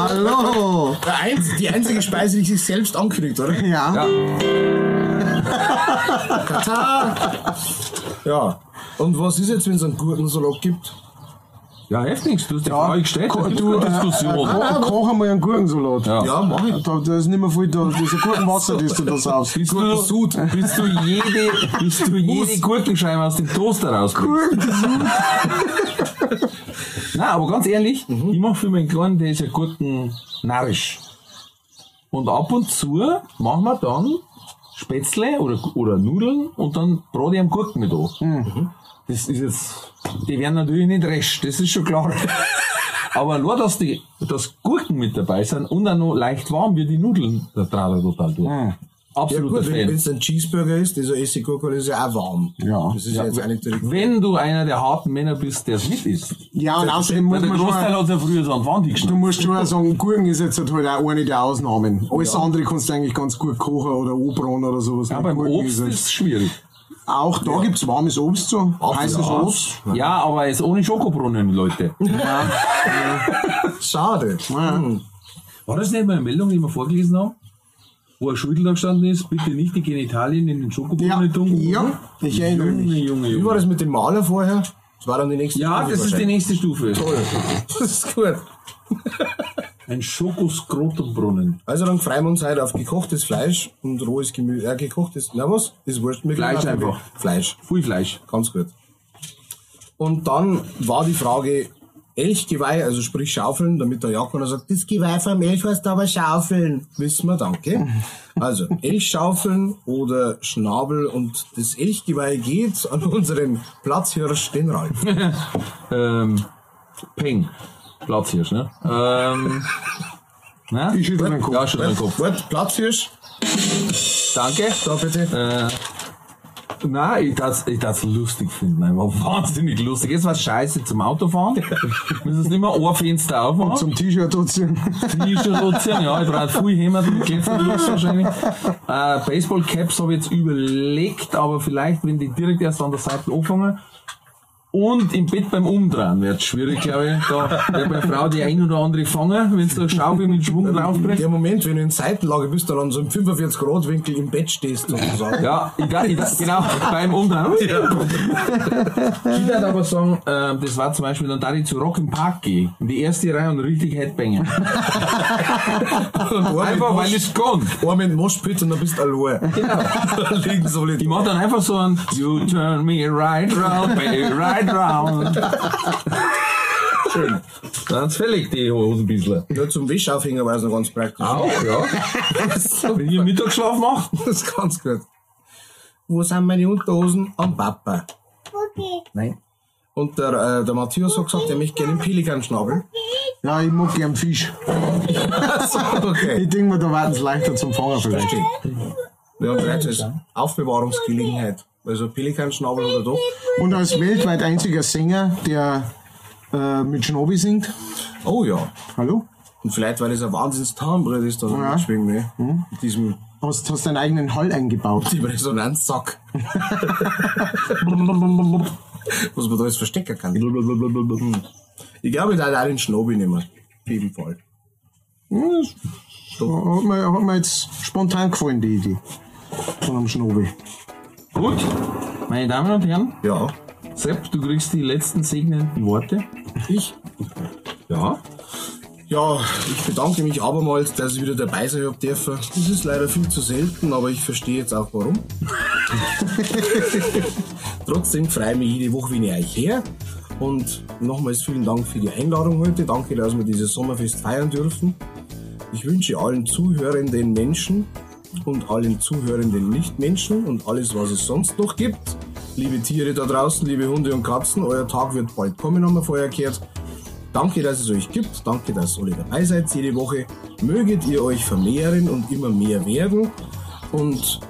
hallo. Der einz, die einzige Speise, die sich selbst ankündigt, oder? Ja, Ja. Tata! Ja. Und was ist jetzt, wenn es einen Gurkensalat gibt? Ja, heftig. Du hast die Frage gestellt. Ko- Das gibt du, eine äh, Diskussion. ko- koch einmal einen Gurkensalat. Ja. Ja, mach ich. Da, da ist nicht mehr viel da, das ist ein Gurkenwasser, <laughs> das du da saust. Bist du, bist du jede, bist du jede Gurkenscheibe aus dem Toaster rauskriegst? <laughs> Nein, aber ganz ehrlich, ich mache für meinen Kleinen, der ist ja Gurken-narrisch. Und ab und zu machen wir dann Spätzle oder, oder Nudeln und dann brate ich am Gurken mit an. Das ist jetzt, die werden natürlich nicht resch, das ist schon klar. <laughs> Aber nur, dass die, dass Gurken mit dabei sind und auch noch leicht warm wie die Nudeln, da traut er total durch. Ja Absoluter gut, wenn Fan. es ein Cheeseburger ist, dieser Essiggurke, ist ja auch warm. Ja. Das ist ja, jetzt auch nicht direkt. Wenn du einer der harten Männer bist, der es mit isst, Ja, und außerdem muss man Großteil schon, hat ja früher so Wand du musst schon sagen, Gurken ist jetzt halt auch eine der Ausnahmen. Alles andere kannst du eigentlich ganz gut kochen oder anbraten oder sowas. Ja, beim Gurken Obst halt- ist es schwierig. Auch da gibt's warmes Obst so, heißes Ja. Obst. Ja, aber es ohne Schokobrunnen, Leute. <laughs> Schade. Hm. War das nicht mal eine Meldung, die wir vorgelesen haben? Wo ein Schild da gestanden ist, bitte nicht die Genitalien in den Ja, Schokobrunnen tun. ja, ich erinnere Junge, mich. Junge, Wie war Junge. das mit dem Maler vorher? Das war dann die nächste Ja, Stufe das ist die nächste Stufe. <laughs> Das ist gut. Ein Schokoskrotumbrunnen. Also dann freuen wir uns heute auf gekochtes Fleisch und rohes Gemüse. Äh, gekochtes, na was? Ist wurscht. Mir Fleisch einfach. Fleisch. Viel Fleisch. Ganz gut. Und dann war die Frage Elchgeweih, also sprich Schaufeln, damit der Jakob sagt, das Geweih vom Elch heißt aber Schaufeln. Wissen wir, danke. <laughs> Also Elchschaufeln oder Schnabel und das Elchgeweih geht an unseren Platzhirsch, den Ralf. <laughs> Ähm, Peng. Platzhirsch, ne? Ähm, na? Ich schüttel den Kopf. Ja, schon den Kopf. Wart, Platzhirsch, Danke. da bitte. Nein, ich darf's, ich darf's lustig finden. Einfach wahnsinnig lustig. Jetzt was scheiße zum Autofahren. Müssen es nicht mehr ein Fenster aufmachen. Zum T-Shirt anziehen. T-Shirt anziehen, ja, ich brauche viel Hämmer, Klepferlos wahrscheinlich. Äh, Baseball-Caps habe ich jetzt überlegt, aber vielleicht, wenn die direkt erst an der Seite anfangen. Und im Bett beim Umdrehen wird schwierig, glaube ich. Da wird meine Frau die ein oder andere fangen, wenn du eine Schaufel mit Schwung draufbrichst. Der Moment, wenn du in Seitenlage bist, dann an so einem 45-Grad-Winkel im Bett stehst, sozusagen. Ja, ich ich genau, beim Umdrehen. Ich würde aber sagen, äh, das war zum Beispiel, dann da ich zu Rock im Park gehe, in die erste Reihe und richtig Headbangen. Einfach, weil es kann. Einmal in Moschpit und dann bist du allein. Genau. <laughs> Liegen so Ich mach dann einfach so ein You turn me right round, baby, right round. <laughs> Schön. Dann fällig die Hosen ein bisschen. Ja, zum Wäscheaufhänger war es noch ganz praktisch. Auch, ja. <laughs> Wenn ich einen Mittagsschlaf mache. Das ist ganz gut. Wo sind meine Unterhosen? Am Papa. Nein. Und der, äh, der Matthias hat gesagt, er möchte gerne einen Pelikanschnabel. Ja, ich mag gern Fisch. okay. Ich denke mir, da werden es leichter zum Fangen vielleicht. Wir haben bereits als Aufbewahrungsgelegenheit. Also Pelikanschnabel oder doch. Und als weltweit einziger Sänger, der äh, mit Schnobi singt. Oh ja. Hallo? Und vielleicht, weil es ein wahnsinns Tarnbrett ist, da so Ja. mitschwingen ne? Mit diesem Hast, hast deinen eigenen Hall eingebaut. <laughs> die Resonanzsack. <laughs> Was man da jetzt verstecken kann. Hm. Ich glaube, ich darf auch den Schnobi nehmen. Auf jeden Fall. Hat mir, hat mir jetzt spontan gefallen, die Idee. Von einem Schnobi. Gut. Meine Damen und Herren, Ja. Sepp, du kriegst die letzten segnenden Worte. Ich? Ja. Ja, ich bedanke mich abermals, dass ich wieder dabei sein habe dürfen. Das ist leider viel zu selten, aber ich verstehe jetzt auch warum. <laughs> Trotzdem freue ich mich jede Woche, ich euch her. Und nochmals vielen Dank für die Einladung heute. Danke, dass wir dieses Sommerfest feiern dürfen. Ich wünsche allen zuhörenden Menschen und allen zuhörenden Nichtmenschen und alles, was es sonst noch gibt. Liebe Tiere da draußen, liebe Hunde und Katzen, euer Tag wird bald kommen, haben wir vorher gehört. Danke, dass es euch gibt. Danke, dass ihr alle dabei seid jede Woche. Möget ihr euch vermehren und immer mehr werden. Und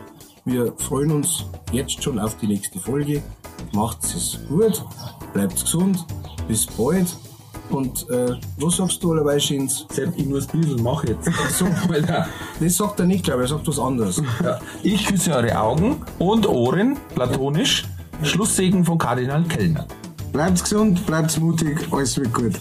wir freuen uns jetzt schon auf die nächste Folge. Macht es gut, bleibt gesund, bis bald. Und äh, was sagst du allerweil, Schins? Sepp, ich muss ein bisschen machen jetzt. So, Alter. das sagt er nicht, glaube ich, er sagt was anderes. Ja. Ich küsse eure Augen und Ohren, platonisch. Schlusssegen von Kardinal Kellner. Bleibt gesund, bleibt mutig, alles wird gut.